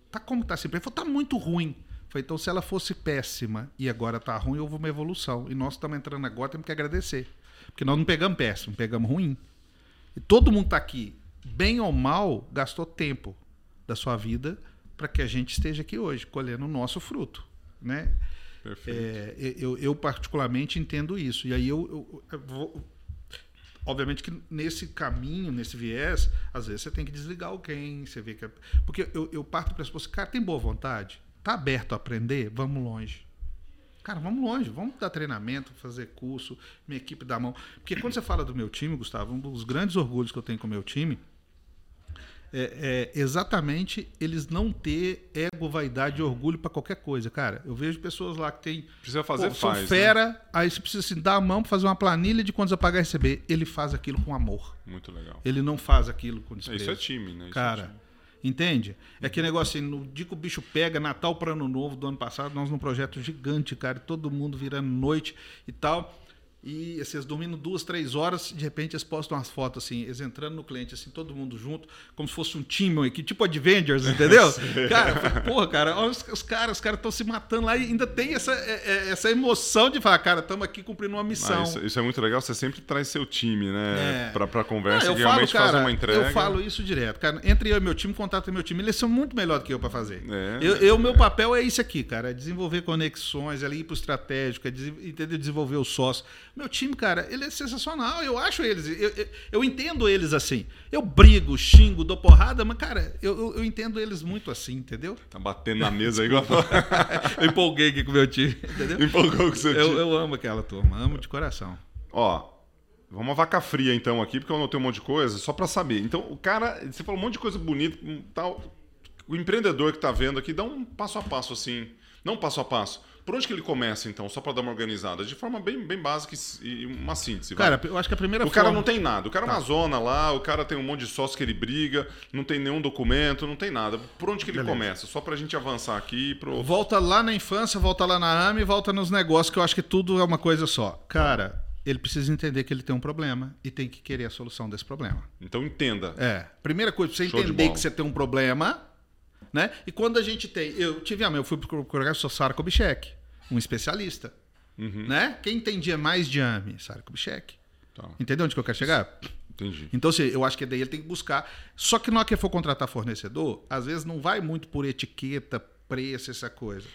tá como tá essa empresa?". Ele falou: "Tá muito ruim". Falei: "Então se ela fosse péssima e agora tá ruim, houve uma evolução. E nós estamos entrando agora, temos que agradecer. Porque nós não pegamos péssimo, pegamos ruim. E todo mundo tá aqui, bem ou mal, gastou tempo da sua vida para que a gente esteja aqui hoje, colhendo o nosso fruto né? É, eu, eu, particularmente entendo isso. E aí eu, eu, eu, vou. Obviamente que nesse caminho, nesse viés, às vezes você tem que desligar alguém, você vê que. É, porque eu, eu parto para esse cara, tem boa vontade? Tá aberto a aprender? Vamos longe. Cara, vamos longe, vamos dar treinamento, fazer curso, minha equipe dá mão. Porque quando você fala do meu time, Gustavo, um dos grandes orgulhos que eu tenho com o meu time é, é, exatamente eles não ter ego, vaidade e orgulho para qualquer coisa, cara. Eu vejo pessoas lá que tem. Precisa fazer, pô, faz. Né? fera, né? aí você precisa assim, dar a mão para fazer uma planilha de quantos a pagar e receber. Ele faz aquilo com amor. Muito legal. Ele não faz aquilo com desprezo. Isso é time, né? Isso cara. É time. Entende? É aquele negócio assim, no dia que o bicho pega, Natal para Ano Novo do ano passado, nós num projeto gigante, cara, todo mundo virando noite e tal. E assim, eles dormindo duas, três horas, de repente eles postam umas fotos assim, eles entrando no cliente, assim, todo mundo junto, como se fosse um time, uma equipe, tipo Avengers, entendeu? cara, falei, porra, cara, olha os, os caras, os caras estão se matando lá e ainda tem essa, é, é, essa emoção de falar, cara, estamos aqui cumprindo uma missão. Ah, isso, isso, é muito legal, você sempre traz seu time, né, é. pra, pra conversa Não, e realmente falo, cara, fazer uma entrega. Eu falo isso direto, cara, entre eu e meu time, contato meu time, eles são muito melhor do que eu para fazer. É, eu, eu meu papel é isso aqui, cara, é desenvolver conexões, é ir pro estratégico, é entender, desenvolver o sócio. Meu time, cara, ele é sensacional. Eu acho eles. Eu, eu, eu, entendo eles assim. Eu brigo, xingo, dou porrada, mas, cara, eu, eu entendo eles muito assim, entendeu? Tá batendo na mesa aí igual. eu empolguei aqui com o meu time, entendeu? Empolgou com o seu time. Eu, amo aquela turma, amo de coração. Ó, Vamos uma vaca fria então aqui, porque eu anotei um monte de coisa, só para saber. Então, o cara, você falou um monte de coisa bonita, tal. O empreendedor que tá vendo aqui, dá um passo a passo assim, não passo a passo. Por onde que ele começa, então, só para dar uma organizada? De forma bem, bem básica e uma síntese. Cara, vai. eu acho que a primeira O forma... cara não tem nada. O cara tá. é uma zona lá, o cara tem um monte de sócio que ele briga, não tem nenhum documento, não tem nada. Por onde que ele Beleza. começa? Só para a gente avançar aqui. Pro... Volta lá na infância, volta lá na AME, volta nos negócios, que eu acho que tudo é uma coisa só. Cara, ele precisa entender que ele tem um problema e tem que querer a solução desse problema. Então entenda. É. Primeira coisa, você Show entender que você tem um problema, né? E quando a gente tem. Eu tive a eu fui procurar o Sara Kubitschek um especialista. Uhum. Né? Quem entendia mais de AMI? Sara Kubitschek. Tá. Entendeu onde que eu quero chegar? Entendi. Então, assim, eu acho que daí ele tem que buscar. Só que na hora que for contratar fornecedor, às vezes não vai muito por etiqueta, preço, essa coisa.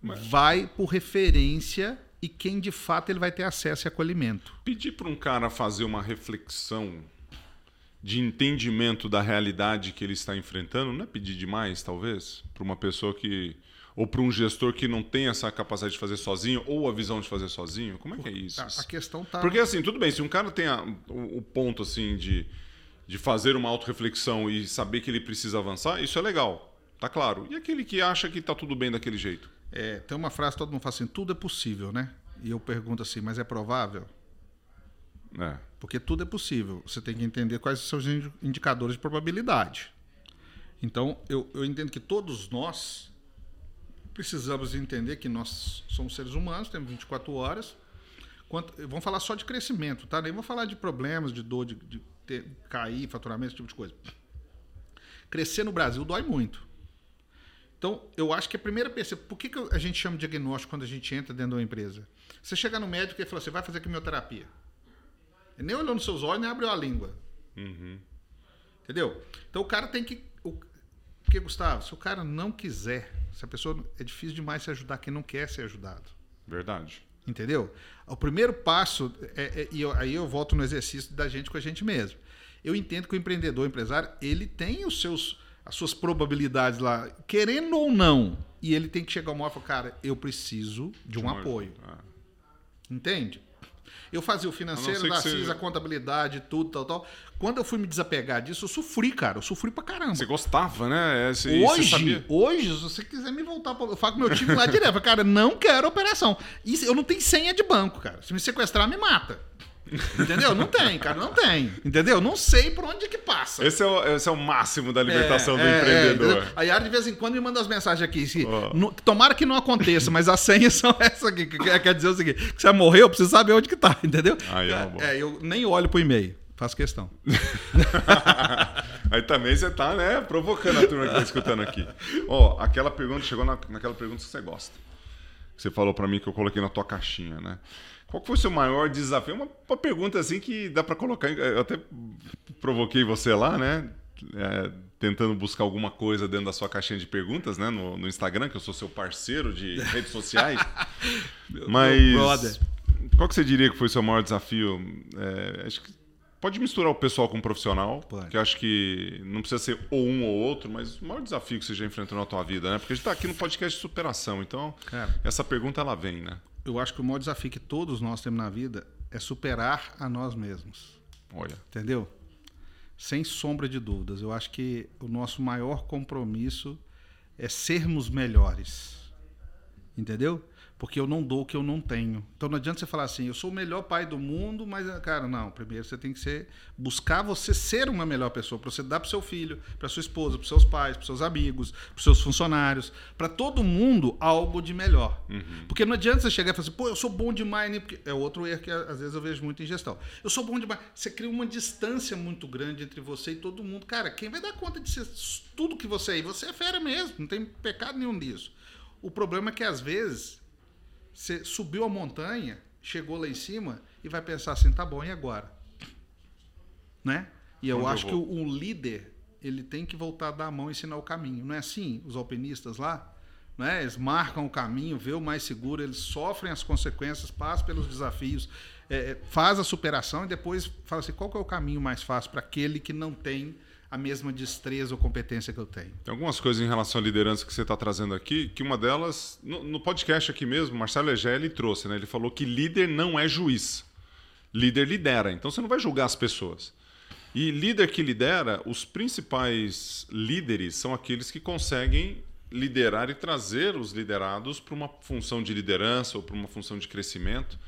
Mas... Vai por referência e quem de fato ele vai ter acesso e acolhimento. Pedir para um cara fazer uma reflexão de entendimento da realidade que ele está enfrentando, não é pedir demais, talvez, para uma pessoa que ou para um gestor que não tem essa capacidade de fazer sozinho ou a visão de fazer sozinho? Como é que é isso? A, a questão tá. Porque assim, tudo bem, se um cara tem a, o, o, ponto assim de, de fazer uma autorreflexão e saber que ele precisa avançar, isso é legal, tá claro. E aquele que acha que tá tudo bem daquele jeito? É, tem uma frase que todo mundo fala assim, tudo é possível, né? E eu pergunto assim, mas é provável? É. Porque tudo é possível. Você tem que entender quais são os indicadores de probabilidade. Então, eu, eu entendo que todos nós precisamos entender que nós somos seres humanos, temos 24 horas. Quanto, vamos falar só de crescimento, tá? Nem vou falar de problemas, de dor, de, de ter, cair, faturamento, esse tipo de coisa. Crescer no Brasil dói muito. Então, eu acho que a primeira percepção. Por que, que a gente chama de diagnóstico quando a gente entra dentro de uma empresa? Você chega no médico e fala assim: vai fazer quimioterapia. Ele nem olhou nos seus olhos, nem abriu a língua. Uhum. Entendeu? Então o cara tem que. O, porque, Gustavo, se o cara não quiser se a pessoa é difícil demais se ajudar quem não quer ser ajudado. Verdade. Entendeu? O primeiro passo é, é, e eu, aí eu volto no exercício da gente com a gente mesmo. Eu entendo que o empreendedor, o empresário, ele tem os seus as suas probabilidades lá, querendo ou não, e ele tem que chegar uma hora e falar, cara, eu preciso de um apoio. Ah. Entende? Eu fazia o financeiro da CIS, a contabilidade, tudo, tal, tal. Quando eu fui me desapegar disso, eu sofri, cara. Eu sofri pra caramba. Você gostava, né? Você, hoje, hoje, se você quiser me voltar, pra, eu falo com meu time lá direto. Cara, não quero operação. Isso, eu não tenho senha de banco, cara. Se me sequestrar, me mata. Entendeu? Não tem, cara, não tem. Entendeu? Não sei por onde é que passa. Esse é o, esse é o máximo da libertação é, do é, empreendedor. É, a Yara de vez em quando me manda as mensagens aqui. Se, oh. no, tomara que não aconteça, mas as senhas são essas aqui. Que quer dizer o seguinte: que você morreu, eu preciso saber onde que tá, entendeu? Aí é, é, eu nem olho pro e-mail. Faço questão. Aí também você tá, né, provocando a turma que tá escutando aqui. Ó, aquela pergunta, chegou na, naquela pergunta que você gosta. Você falou para mim que eu coloquei na tua caixinha, né? Qual foi o seu maior desafio? Uma, uma pergunta assim que dá para colocar. Eu até provoquei você lá, né? É, tentando buscar alguma coisa dentro da sua caixinha de perguntas, né? No, no Instagram, que eu sou seu parceiro de redes sociais. Mas. Qual que você diria que foi o seu maior desafio? É, acho que pode misturar o pessoal com o profissional, pode. que acho que não precisa ser ou um ou outro, mas o maior desafio que você já enfrentou na tua vida, né? Porque a gente está aqui no podcast de superação, então Cara, essa pergunta ela vem, né? Eu acho que o maior desafio que todos nós temos na vida é superar a nós mesmos. Olha. Entendeu? Sem sombra de dúvidas. Eu acho que o nosso maior compromisso é sermos melhores. Entendeu? Porque eu não dou o que eu não tenho. Então não adianta você falar assim, eu sou o melhor pai do mundo, mas, cara, não. Primeiro você tem que ser, buscar você ser uma melhor pessoa, para você dar para seu filho, para sua esposa, para seus pais, para seus amigos, para seus funcionários, para todo mundo algo de melhor. Uhum. Porque não adianta você chegar e falar assim, pô, eu sou bom demais, né? Porque é outro erro que às vezes eu vejo muito em gestão. Eu sou bom demais. Você cria uma distância muito grande entre você e todo mundo. Cara, quem vai dar conta de ser tudo que você é? E você é fera mesmo, não tem pecado nenhum nisso. O problema é que às vezes você subiu a montanha, chegou lá em cima e vai pensar assim, tá bom, e agora? Né? E eu Onde acho eu que o, líder, ele tem que voltar a dar a mão e ensinar o caminho. Não é assim? Os alpinistas lá, né? Eles marcam o caminho, vê o mais seguro, eles sofrem as consequências, passam pelos desafios, é, é faz a superação e depois fala assim, qual é o caminho mais fácil para aquele que não tem a mesma destreza ou competência que eu tenho. Tem algumas coisas em relação à liderança que você está trazendo aqui, que uma delas, no, no podcast aqui mesmo, Marcelo Egé, ele trouxe, né? Ele falou que líder não é juiz. Líder lidera, então você não vai julgar as pessoas. E líder que lidera, os principais líderes são aqueles que conseguem liderar e trazer os liderados para uma função de liderança ou para uma função de crescimento.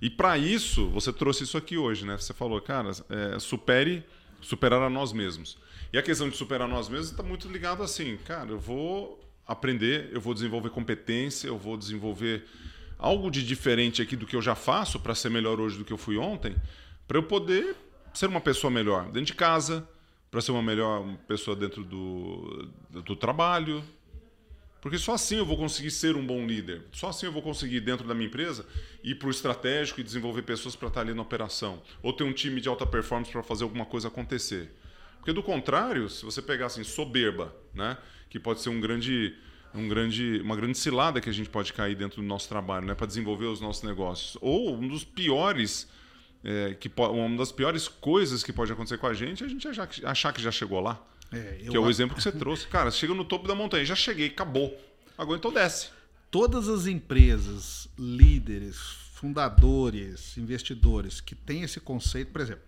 E para isso, você trouxe isso aqui hoje, né? Você falou, cara, é, supere, superar a nós mesmos. E a questão de superar nós mesmos está muito ligado assim, cara, eu vou aprender, eu vou desenvolver competência, eu vou desenvolver algo de diferente aqui do que eu já faço para ser melhor hoje do que eu fui ontem, para eu poder ser uma pessoa melhor dentro de casa, para ser uma melhor pessoa dentro do, do trabalho. Porque só assim eu vou conseguir ser um bom líder. Só assim eu vou conseguir, dentro da minha empresa, ir para o estratégico e desenvolver pessoas para estar ali na operação. Ou ter um time de alta performance para fazer alguma coisa acontecer. Porque do contrário, se você pegar assim soberba, né, que pode ser um grande um grande, uma grande cilada que a gente pode cair dentro do nosso trabalho, né, para desenvolver os nossos negócios. Ou um dos piores, é, que uma das piores coisas que pode acontecer com a gente é a gente achar, achar que já chegou lá. É, que é o exemplo que você trouxe. Cara, chega no topo da montanha, já cheguei, acabou. Agora então desce. Todas as empresas, líderes, fundadores, investidores que têm esse conceito, por exemplo,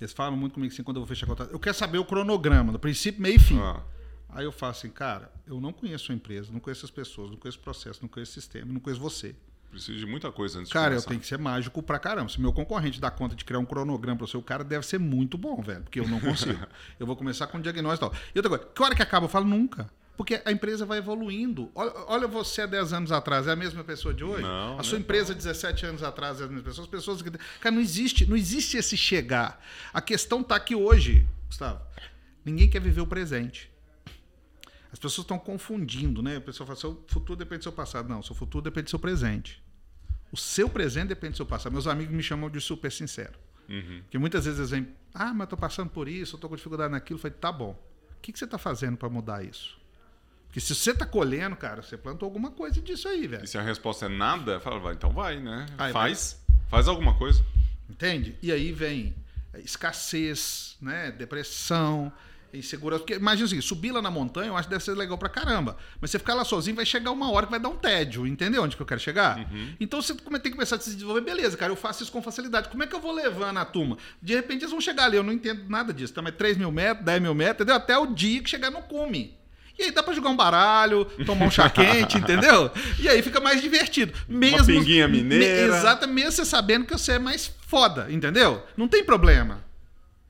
eles falam muito comigo assim, quando eu vou fechar contrato. Eu quero saber o cronograma, do princípio, meio e fim. Ah. Aí eu falo assim, cara, eu não conheço a empresa, não conheço as pessoas, não conheço o processo, não conheço o sistema, não conheço você. Preciso de muita coisa antes Cara, eu tenho que ser mágico pra caramba. Se meu concorrente dá conta de criar um cronograma para o seu cara, deve ser muito bom, velho, porque eu não consigo. eu vou começar com um diagnóstico e tal. E outra coisa, que hora que acaba? Eu falo nunca. Porque a empresa vai evoluindo. Olha, olha, você há 10 anos atrás, é a mesma pessoa de hoje? Não, a sua empresa há 17 anos atrás é a mesma pessoa. As pessoas que. Cara, não existe, não existe esse chegar. A questão está aqui hoje, Gustavo. Ninguém quer viver o presente. As pessoas estão confundindo, né? A pessoa fala, seu futuro depende do seu passado. Não, seu futuro depende do seu presente. O seu presente depende do seu passado. Meus amigos me chamam de super sincero. Uhum. Porque muitas vezes eles vêm, ah, mas eu estou passando por isso, eu estou com dificuldade naquilo. Eu falei, tá bom. O que, que você está fazendo para mudar isso? Porque se você tá colhendo, cara, você plantou alguma coisa disso aí, velho. E se a resposta é nada, fala, vai, então vai, né? Aí, faz, vai. faz alguma coisa. Entende? E aí vem escassez, né? Depressão, insegurança. Porque imagina assim, subir lá na montanha, eu acho que deve ser legal pra caramba. Mas você ficar lá sozinho, vai chegar uma hora que vai dar um tédio, entendeu onde que eu quero chegar? Uhum. Então você tem que começar a se desenvolver, beleza, cara, eu faço isso com facilidade. Como é que eu vou levando a turma? De repente eles vão chegar ali, eu não entendo nada disso. Então é 3 mil metros, 10 mil metros, entendeu? Até o dia que chegar no cume. E aí dá pra jogar um baralho, tomar um chá quente, entendeu? E aí fica mais divertido. Mesmo, Uma pinguinha mineira. Me, exato, mesmo você sabendo que você é mais foda, entendeu? Não tem problema.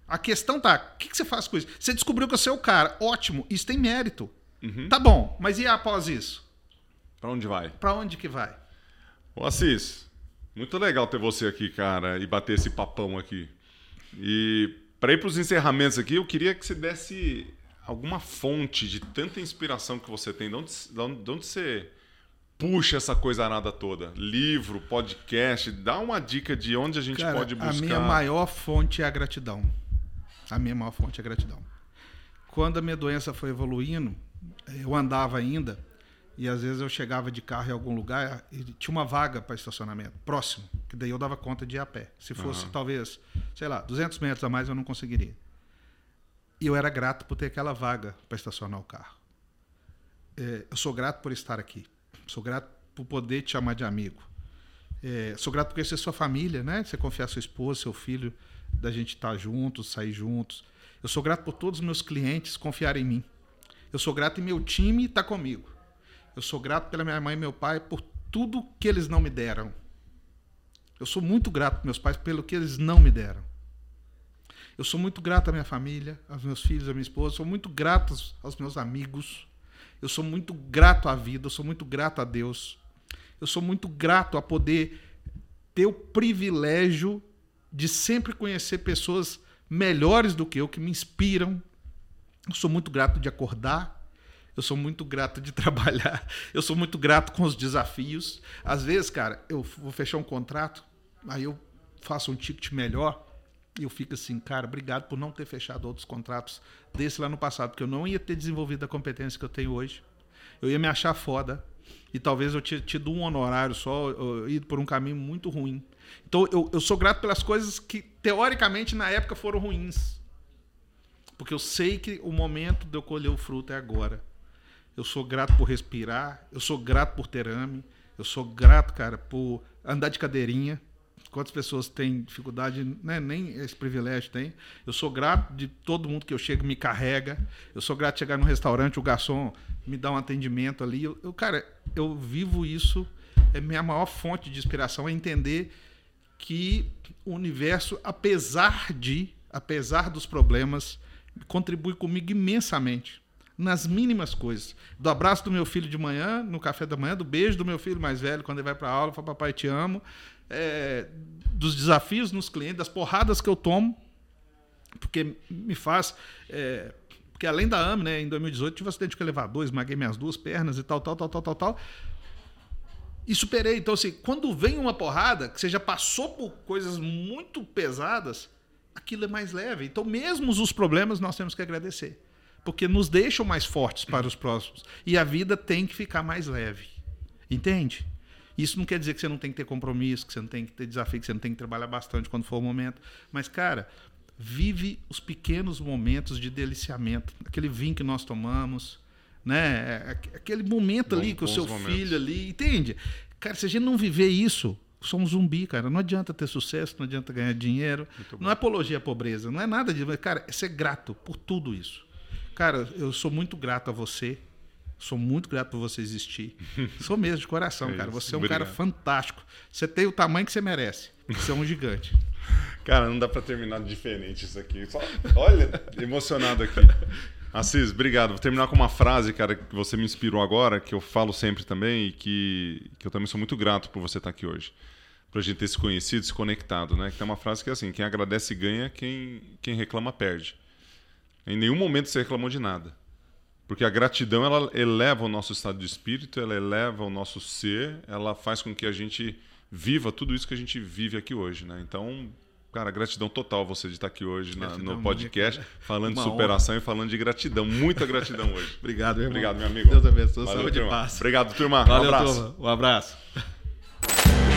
A questão tá, o que, que você faz com isso? Você descobriu que você é o cara, ótimo, isso tem mérito. Uhum. Tá bom, mas e após isso? Pra onde vai? Pra onde que vai? Ô Assis, muito legal ter você aqui, cara, e bater esse papão aqui. E para ir para os encerramentos aqui, eu queria que você desse alguma fonte de tanta inspiração que você tem. De onde, de onde você puxa essa coisa arada toda? Livro, podcast, dá uma dica de onde a gente Cara, pode buscar. A minha maior fonte é a gratidão. A minha maior fonte é a gratidão. Quando a minha doença foi evoluindo, eu andava ainda e às vezes eu chegava de carro em algum lugar e tinha uma vaga para estacionamento próximo, que daí eu dava conta de ir a pé. Se fosse Aham. talvez, sei lá, 200 metros a mais eu não conseguiria. E eu era grato por ter aquela vaga para estacionar o carro. É, eu sou grato por estar aqui. Sou grato por poder te chamar de amigo. É, sou grato por conhecer sua família, né? Você confiar sua esposa, seu filho, da gente estar juntos, sair juntos. Eu sou grato por todos os meus clientes confiarem em mim. Eu sou grato em meu time estar comigo. Eu sou grato pela minha mãe e meu pai por tudo que eles não me deram. Eu sou muito grato meus pais pelo que eles não me deram. Eu sou muito grato à minha família, aos meus filhos, à minha esposa. Sou muito grato aos- meus amigos. Eu sou muito grato à vida. Eu sou muito grato a Deus. Eu sou muito grato a poder ter o privilégio de sempre conhecer pessoas melhores do que eu, que me inspiram. Eu sou muito grato de acordar. Eu sou muito grato de trabalhar. Eu sou muito grato com os desafios. Às vezes, cara, eu vou fechar um contrato, aí eu faço um ticket melhor e eu fico assim, cara, obrigado por não ter fechado outros contratos desse lá no passado, porque eu não ia ter desenvolvido a competência que eu tenho hoje. Eu ia me achar foda e talvez eu tinha tido um honorário só, ido por um caminho muito ruim. Então eu, eu sou grato pelas coisas que, teoricamente, na época foram ruins. Porque eu sei que o momento de eu colher o fruto é agora. Eu sou grato por respirar, eu sou grato por ter AME, eu sou grato, cara, por andar de cadeirinha. Quantas pessoas têm dificuldade, né? nem esse privilégio tem. Eu sou grato de todo mundo que eu chego me carrega. Eu sou grato de chegar no restaurante, o garçom me dá um atendimento ali. Eu, eu, cara, eu vivo isso. É minha maior fonte de inspiração é entender que o universo, apesar de, apesar dos problemas, contribui comigo imensamente nas mínimas coisas. Do abraço do meu filho de manhã, no café da manhã, do beijo do meu filho mais velho quando ele vai para aula, fala papai te amo, é, dos desafios nos clientes, das porradas que eu tomo, porque me faz é, porque além da AME, né, em 2018 tive um acidente com elevador, esmaguei minhas duas pernas e tal, tal, tal, tal, tal, tal. E superei. Então, assim, quando vem uma porrada, que você já passou por coisas muito pesadas, aquilo é mais leve. Então, mesmo os problemas, nós temos que agradecer. Porque nos deixam mais fortes para os próximos. E a vida tem que ficar mais leve. Entende? Isso não quer dizer que você não tem que ter compromisso, que você não tem que ter desafio, que você não tem que trabalhar bastante quando for o momento. Mas, cara, vive os pequenos momentos de deliciamento. Aquele vinho que nós tomamos, né? Aquele momento Bom, ali com o seu momentos. filho ali, entende? Cara, se a gente não viver isso, sou um zumbi, cara. Não adianta ter sucesso, não adianta ganhar dinheiro. Não é apologia à pobreza, não é nada de. Cara, é ser grato por tudo isso. Cara, eu sou muito grato a você. Sou muito grato por você existir. Sou mesmo, de coração, É cara. Você é um obrigado. cara fantástico. Você tem o tamanho que você merece. Você é um gigante. Cara, não dá pra terminar diferente isso aqui. Só, olha, emocionado aqui. Assis, obrigado. Vou terminar com uma frase, cara, que você me inspirou agora, que eu falo sempre também e que, que eu também sou muito grato por você estar aqui hoje. Pra gente ter se conhecido, se conectado, né? Que tem uma frase que é assim: quem agradece ganha, quem, quem reclama perde. Em nenhum momento você reclamou de nada. Porque a gratidão, ela eleva o nosso estado de espírito, ela eleva o nosso ser, ela faz com que a gente viva tudo isso que a gente vive aqui hoje, né? Então, cara, gratidão total você de estar aqui hoje na- no minha, podcast, cara. falando de superação e falando de gratidão. Muita gratidão hoje. Obrigado, meu irmão. Obrigado, meu amigo. Deus abençoe. Valeu, Saúde e paz. Obrigado, turma. um Valeu, abraço. turma. Um abraço.